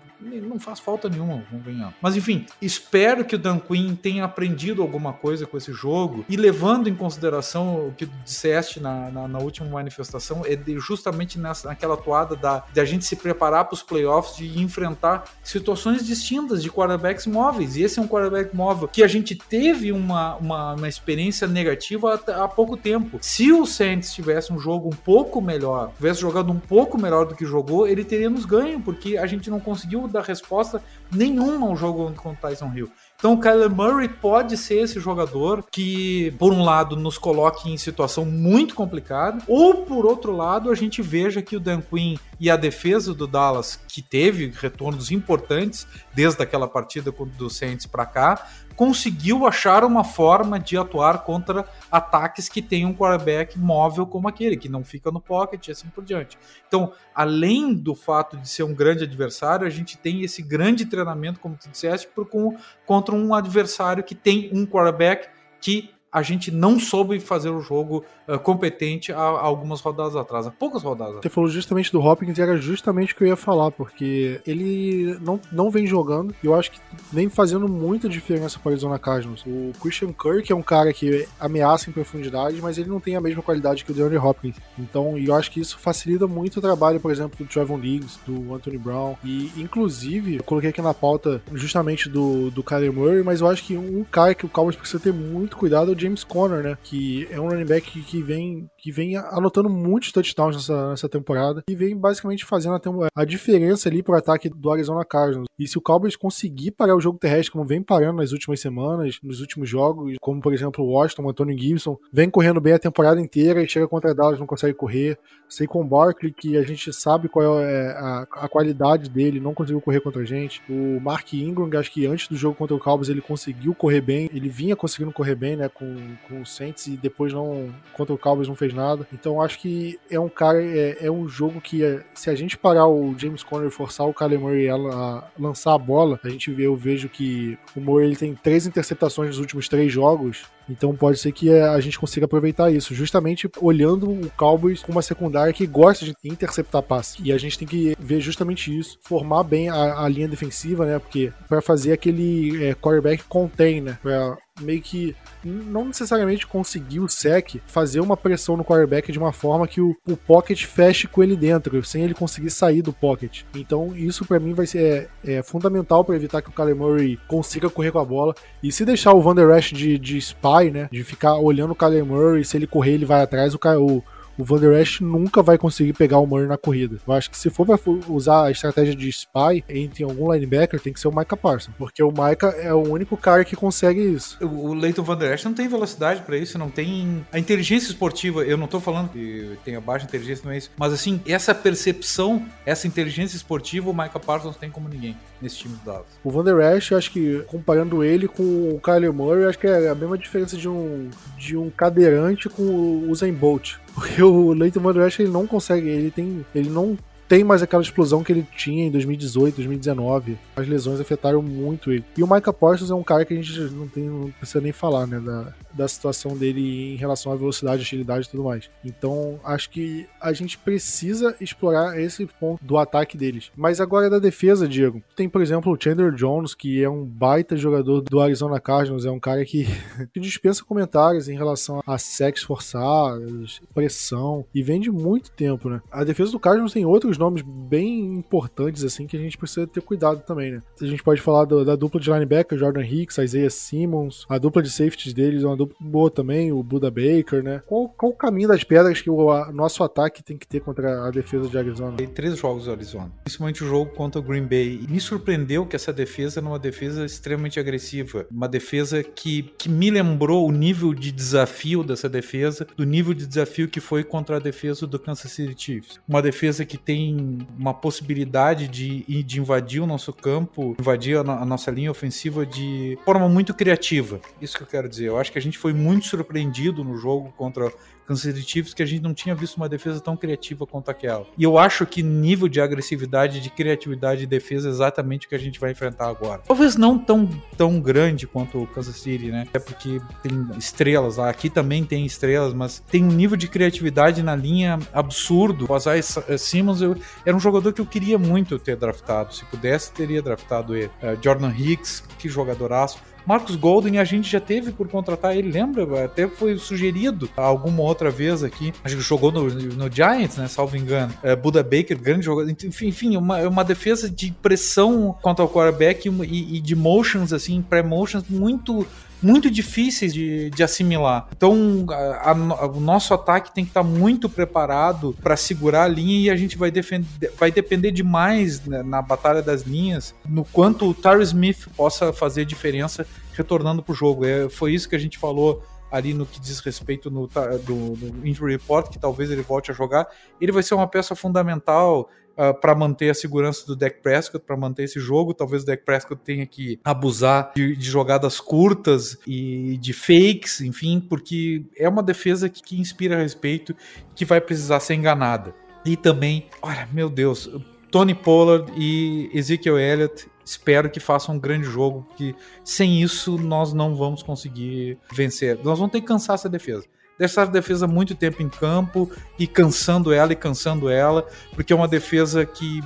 não faz falta nenhuma, convenhamos. Mas enfim, espero que o Dan Quinn tenha aprendido alguma coisa com esse jogo e levando em consideração o que disseste na, na, na última manifestação, é de, justamente nessa, naquela toada da, de a gente se preparar para os playoffs, de enfrentar situações distintas de quarterbacks móveis. E esse é um quarterback móvel que a gente teve uma, uma, uma experiência negativa há, há pouco tempo. Se o Saints tivesse um jogo um pouco melhor, tivesse jogado um pouco melhor do que jogou, ele teria nos ganho, porque a gente não conseguiu dar resposta nenhuma ao jogo contra o Tyson Hill. Então o Kyler Murray pode ser esse jogador que, por um lado, nos coloque em situação muito complicada, ou por outro lado, a gente veja que o Dan Quinn e a defesa do Dallas, que teve retornos importantes desde aquela partida do Saints para cá, conseguiu achar uma forma de atuar contra ataques que tem um quarterback móvel como aquele, que não fica no pocket e assim por diante. Então, além do fato de ser um grande adversário, a gente tem esse grande treinamento, como tu disseste, por, com, contra um adversário que tem um quarterback que a gente não soube fazer o jogo uh, competente há, algumas rodadas atrás, há poucas rodadas. Você falou justamente do Hopkins e era justamente o que eu ia falar, porque ele não, não vem jogando e eu acho que vem fazendo muita diferença para o Arizona Cardinals. O Christian Kirk é um cara que ameaça em profundidade, mas ele não tem a mesma qualidade que o DeAndre Hopkins. Então, eu acho que isso facilita muito o trabalho, por exemplo, do Trevon Diggs, do Anthony Brown e, inclusive, eu coloquei aqui na pauta justamente do, do Kyler Murray, mas eu acho que um cara que o Cowboys precisa ter muito cuidado é o James Conner, né? Que é um running back que vem, que vem anotando muitos touchdowns nessa, nessa temporada e vem basicamente fazendo a, a diferença ali pro ataque do Arizona Cardinals. E se o Cowboys conseguir parar o jogo terrestre, como vem parando nas últimas semanas, nos últimos jogos, como por exemplo o Washington, o Antonio Gibson, vem correndo bem a temporada inteira e chega contra Dallas não consegue correr. Saquon Barkley, que a gente sabe qual é a, a qualidade dele, não conseguiu correr contra a gente. O Mark Ingram, acho que antes do jogo contra o Cowboys ele conseguiu correr bem, ele vinha conseguindo correr bem, né, com, com o Saints e depois não contra o Cowboys não fez nada. Então acho que é um cara, é, é um jogo que é, se a gente parar o James Conner e forçar o Kyler Murray a, a, lançar a bola, a gente vê, eu vejo que o Murray ele tem três interceptações nos últimos três jogos, então pode ser que a gente consiga aproveitar isso, justamente olhando o Cowboys com uma secundária que gosta de interceptar passe. E a gente tem que ver justamente isso, formar bem a, a linha defensiva, né? Porque para fazer aquele é, quarterback contain, né? Pra meio que não necessariamente conseguir o sec fazer uma pressão no quarterback de uma forma que o, o pocket feche com ele dentro, sem ele conseguir sair do pocket. Então, isso para mim vai ser é, é fundamental para evitar que o Kyler Murray consiga correr com a bola. E se deixar o Van Der Esch de, de spy, né, de ficar olhando o Kyler Murray, se ele correr, ele vai atrás, o, o o Van Der Esch nunca vai conseguir pegar o Murray na corrida. Eu acho que se for usar a estratégia de spy entre algum linebacker, tem que ser o Micah Parsons, porque o Micah é o único cara que consegue isso. O Leighton Van Der Esch não tem velocidade para isso, não tem a inteligência esportiva. Eu não tô falando que tem a baixa inteligência, não é isso, mas assim, essa percepção, essa inteligência esportiva, o Micah Parsons tem como ninguém nesse time do Dallas. O Van Der Esch, acho que comparando ele com o Kyler Murray, acho que é a mesma diferença de um de um cadeirante com o Usain Bolt. Porque o Leighton Van Der Esch, ele não consegue, ele tem, ele não tem mais aquela explosão que ele tinha em 2018, 2019. As lesões afetaram muito ele. E o Micah Parsons é um cara que a gente não, tem, não precisa nem falar, né? Da, da situação dele em relação à velocidade, agilidade e tudo mais. Então, acho que a gente precisa explorar esse ponto do ataque deles. Mas agora da defesa, Diego. Tem, por exemplo, o Chandler Jones, que é um baita jogador do Arizona Cardinals, é um cara que, que dispensa comentários em relação a sexo forçados, pressão, e vem de muito tempo, né? A defesa do Cardinals tem outros nomes bem importantes, assim, que a gente precisa ter cuidado também, né? A gente pode falar do, da dupla de linebacker, Jordan Hicks, Isaiah Simmons, a dupla de safeties deles é uma boa também, o Buda Baker, né? Qual, qual o caminho das pedras que o a, nosso ataque tem que ter contra a defesa de Arizona? Tem três jogos do Arizona, principalmente o jogo contra o Green Bay. Me surpreendeu que essa defesa era uma defesa extremamente agressiva, uma defesa que, que me lembrou o nível de desafio dessa defesa, do nível de desafio que foi contra a defesa do Kansas City Chiefs. Uma defesa que tem uma possibilidade de, de invadir o nosso campo, invadir a, a nossa linha ofensiva de forma muito criativa. Isso que eu quero dizer. Eu acho que a gente foi muito surpreendido no jogo contra Kansas City Chiefs que a gente não tinha visto uma defesa tão criativa quanto aquela. E eu acho que nível de agressividade, de criatividade de defesa é exatamente o que a gente vai enfrentar agora. Talvez não tão, tão grande quanto o Kansas City, né? É porque tem estrelas lá. Aqui também tem estrelas, mas tem um nível de criatividade na linha absurdo. O Isaiah Simmons eu, era um jogador que eu queria muito ter draftado. Se pudesse, teria draftado ele. Uh, Jordan Hicks, que jogadoraço. Marcos Golden a gente já teve por contratar ele, lembra? Até foi sugerido alguma outra vez aqui. Acho que jogou no, no Giants, né? Salvo engano. É, Buda Baker, grande jogador. Enfim, enfim uma, uma defesa de pressão contra o quarterback e, e de motions, assim, pré-motions muito muito difíceis de, de assimilar. Então, a, a, o nosso ataque tem que estar muito preparado para segurar a linha e a gente vai, defender, vai depender demais né, na batalha das linhas no quanto o Tyree Smith possa fazer diferença retornando para o jogo. É, foi isso que a gente falou ali no que diz respeito no, do, do, injury report, que talvez ele volte a jogar, ele vai ser uma peça fundamental uh, ah, para manter a segurança do Dak Prescott, para manter esse jogo. Talvez o Dak Prescott tenha que abusar de, de, jogadas curtas e de fakes, enfim, porque é uma defesa que, que inspira respeito, que vai precisar ser enganada. E também, olha, meu Deus, Tony Pollard e Ezekiel Elliott espero que façam um grande jogo, porque sem isso nós não vamos conseguir vencer. Nós vamos ter que cansar essa defesa deixar a defesa muito tempo em campo e cansando ela e cansando ela, porque é uma defesa que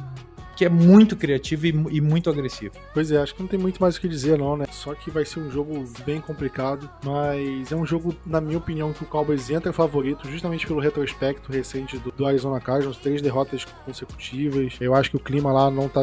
que é muito criativa e, e, muito agressiva. Pois é, acho que não tem muito mais o que dizer, não, né? Só que vai ser um jogo bem complicado, mas é um jogo, na minha opinião, que o Cowboys entra favorito, justamente pelo retrospecto recente do, do Arizona Cardinals, três derrotas consecutivas. Eu acho que o clima lá não tá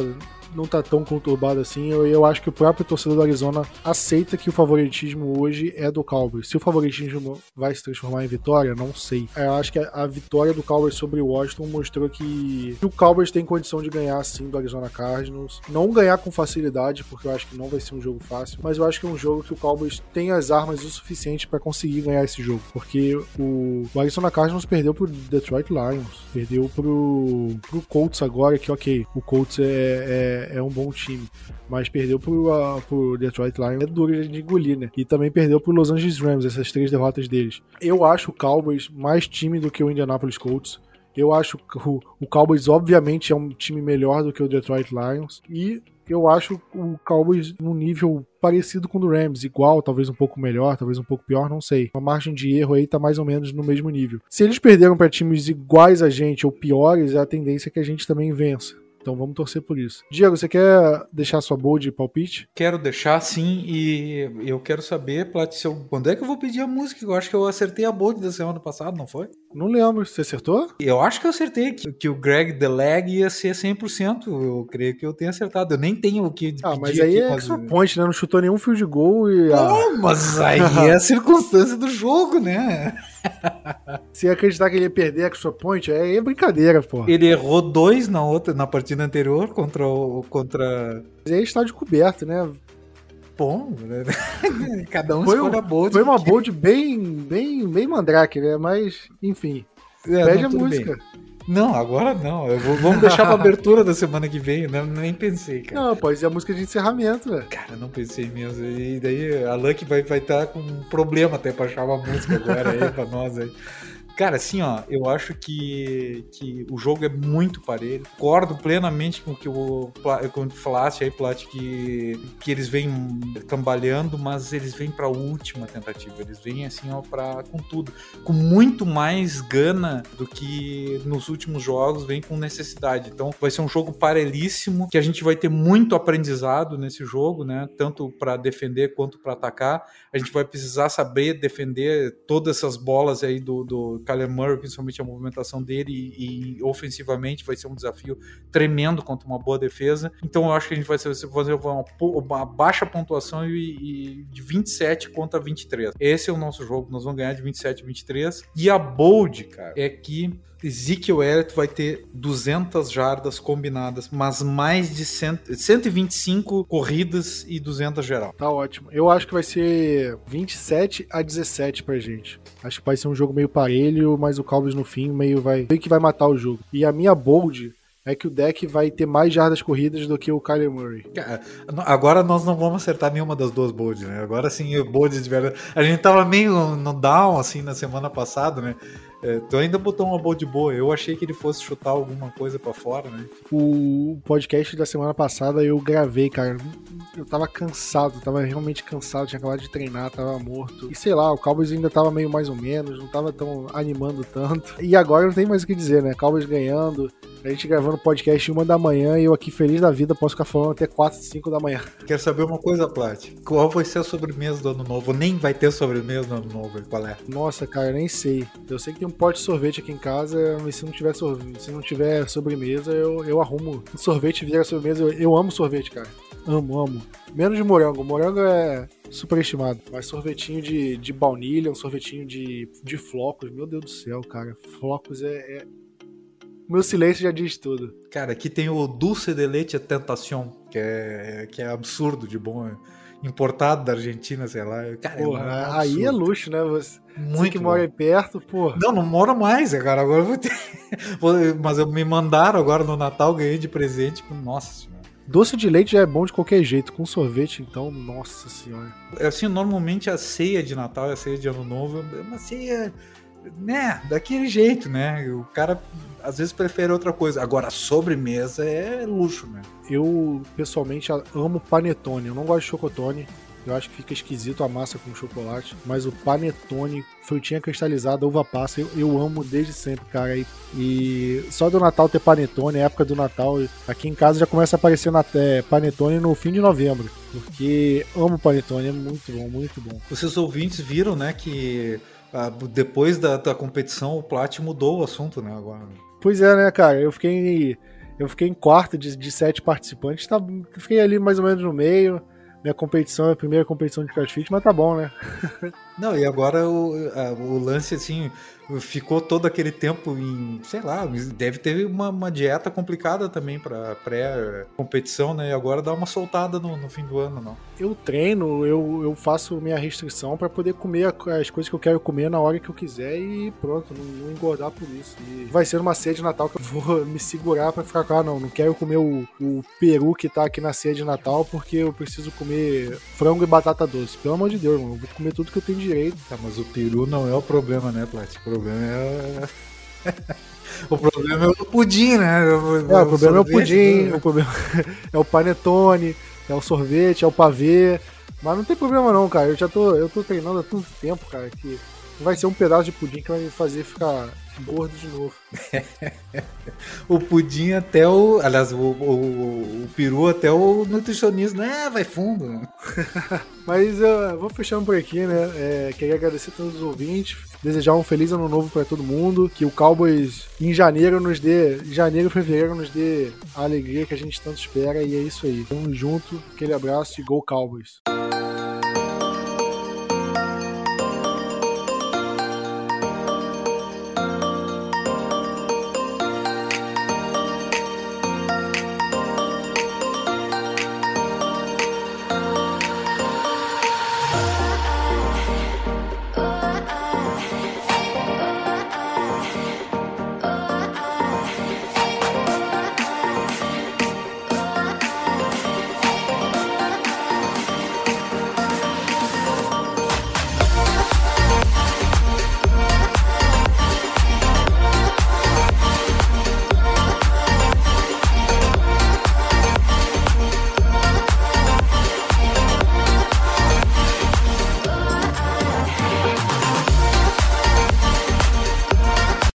não tá tão conturbado assim. Eu, eu acho que o próprio torcedor do Arizona aceita que o favoritismo hoje é do Cowboys. Se o favoritismo vai se transformar em vitória, não sei. Eu acho que a, a vitória do Cowboys sobre o Washington mostrou que, que o Cowboys tem condição de ganhar sim do Arizona Cardinals. Não ganhar com facilidade, porque eu acho que não vai ser um jogo fácil, mas eu acho que é um jogo que o Cowboys tem as armas o suficiente para conseguir ganhar esse jogo. Porque o, o Arizona Cardinals perdeu pro Detroit Lions, perdeu pro, pro Colts agora, que ok, o Colts é, é é, um bom time. Mas perdeu pro, uh, pro Detroit Lions, é duro de engolir, né? E também perdeu pro Los Angeles Rams, essas três derrotas deles. Eu acho o Cowboys mais time do que o Indianapolis Colts. Eu acho o, o Cowboys, obviamente, é um time melhor do que o Detroit Lions. E eu acho o Cowboys num nível parecido com o do Rams, igual, talvez um pouco melhor, talvez um pouco pior, não sei. A margem de erro aí tá mais ou menos no mesmo nível. Se eles perderam para times iguais a gente ou piores, a tendência é que a gente também vença. Então vamos torcer por isso. Diego, você quer deixar sua bold palpite? Quero deixar sim, e eu quero saber, Plat, eu... quando é que eu vou pedir a música? Eu acho que eu acertei a bold da semana passada, não foi? Não lembro, você acertou? Eu acho que eu acertei que, que o Greg The Leg ia ser 100%. Eu creio que eu tenha acertado. Eu nem tenho o que Ah, mas aí é extra point, né? Não chutou nenhum fio de gol e... Mas aí é a circunstância do jogo, né? Se acreditar que ele ia perder a extra point, é, é brincadeira, pô. Ele errou dois na outra, na partida anterior contra o... Contra... Mas aí está de coberto, né? bom, né? Cada um foi escolhe um, a bold. Foi uma bold bem, bem, bem mandrake, né? Mas, enfim. É, pede não, a música. Bem. Não, agora não. Vou, vamos deixar pra abertura da semana que vem, né? Nem pensei, cara. Não, pode ser a música de encerramento, velho. Cara, não pensei mesmo. E daí a Lucky vai estar vai tá com um problema até pra achar uma música agora aí pra nós aí. Cara, assim, ó, eu acho que, que o jogo é muito parelho. Concordo plenamente com o que o quando falaste aí, Plat, que, que eles vêm cambalhando, mas eles vêm pra última tentativa. Eles vêm, assim, ó, pra, com tudo. Com muito mais gana do que nos últimos jogos, vem com necessidade. Então, vai ser um jogo parelhíssimo, que a gente vai ter muito aprendizado nesse jogo, né? Tanto para defender quanto para atacar. A gente vai precisar saber defender todas essas bolas aí do, do Kyler Murray, principalmente a movimentação dele e, e, ofensivamente vai ser um desafio tremendo contra uma boa defesa. Então eu acho que a gente vai fazer uma, uma baixa pontuação e, e, de 27 contra 23. Esse é o nosso jogo, nós vamos ganhar de 27 a 23. E a bold, cara, é que Ezekiel Elliott vai ter 200 jardas combinadas, mas mais de 100, 125 corridas e 200 geral. Tá ótimo. Eu acho que vai ser 27 a 17 pra gente. Acho que vai ser um jogo meio parelho, mas o Cowboys no fim meio vai meio que vai matar o jogo. E a minha bold é que o deck vai ter mais jardas corridas do que o Kyler Murray. Agora nós não vamos acertar nenhuma das duas bolds, né? Agora sim, o bold de verdade. A gente tava meio no down, assim, na semana passada, né? É, tu ainda botou uma boa de boa. Eu achei que ele fosse chutar alguma coisa para fora, né? O podcast da semana passada eu gravei, cara. Eu tava cansado, tava realmente cansado, tinha acabado de treinar, tava morto. E sei lá, o Cowboys ainda tava meio mais ou menos, não tava tão animando tanto. E agora não tem mais o que dizer, né? Cowboys ganhando, a gente gravando podcast uma da manhã e eu aqui feliz da vida posso ficar falando até 4, 5 da manhã. Quero saber uma coisa, Plat. Qual vai ser a sobremesa do ano novo? Nem vai ter sobremesa no ano novo, qual é? Nossa, cara, nem sei. Eu sei que tem um pote de sorvete aqui em casa, mas se não tiver sorvete, se não tiver sobremesa, eu, eu arrumo. Um sorvete vira sobremesa. Eu, eu amo sorvete, cara. Amo, amo. Menos de morango. Morango é superestimado. Mas sorvetinho de, de baunilha, um sorvetinho de, de flocos. Meu Deus do céu, cara. Flocos é, é meu silêncio já diz tudo. Cara, aqui tem o Dulce de Leite Tentação, que é, que é absurdo de bom. Importado da Argentina, sei lá. Cara, Porra, é um aí é luxo, né? Você, você Muito que bom. mora aí perto, pô. Não, não mora mais, cara. Agora eu vou ter. Mas eu me mandaram agora no Natal, ganhei de presente. tipo, Nossa senhora. Doce de leite já é bom de qualquer jeito. Com sorvete, então, nossa senhora. Assim, normalmente a ceia de Natal e a ceia de Ano Novo é uma ceia, né, daquele jeito, né? O cara às vezes prefere outra coisa. Agora, a sobremesa é luxo, né? Eu, pessoalmente, amo panetone. Eu não gosto de chocotone. Eu acho que fica esquisito a massa com chocolate. Mas o panetone, frutinha cristalizada, uva passa, eu, eu amo desde sempre, cara. E, e só do Natal ter panetone, época do Natal, aqui em casa já começa a aparecer na, é, panetone no fim de novembro. Porque amo panetone, é muito bom, muito bom. Vocês ouvintes viram, né, que depois da, da competição o Plat mudou o assunto, né, agora. Pois é, né, cara? Eu fiquei. Eu fiquei em quarto de, de sete participantes. Tá, fiquei ali mais ou menos no meio. Minha competição é a primeira competição de crossfit, mas tá bom, né? Não, e agora o, a- o lance, assim, ficou todo aquele tempo em, sei lá, deve ter uma, uma dieta complicada também para pré-competição, né? E agora dá uma soltada no, no fim do ano, não. Eu treino, eu, eu faço minha restrição pra poder comer as coisas que eu quero comer na hora que eu quiser e pronto, não, não engordar por isso. E vai ser uma ceia de Natal que eu vou me segurar pra ficar com, ah, não, não quero comer o, o peru que tá aqui na ceia de Natal porque eu preciso comer frango e batata doce. Pelo amor de Deus, mano, eu vou comer tudo que eu tenho direito. Tá, mas o peru não é o problema, né, Plat? O problema é. o problema é o pudim, né? É, o problema é o pudim, o problema é o panetone, é o sorvete, é o pavê. Mas não tem problema não, cara. Eu já tô, eu tô treinando há tanto tempo, cara, que vai ser um pedaço de pudim que vai me fazer ficar gordo de novo. O pudim até o. Aliás, o, o, o peru até o nutricionista. né? vai fundo. Mas vou fechando por aqui, né? É, queria agradecer a todos os ouvintes, desejar um feliz ano novo para todo mundo, que o Cowboys em janeiro nos dê, janeiro e fevereiro nos dê a alegria que a gente tanto espera e é isso aí. Tamo junto, aquele abraço e Go Cowboys.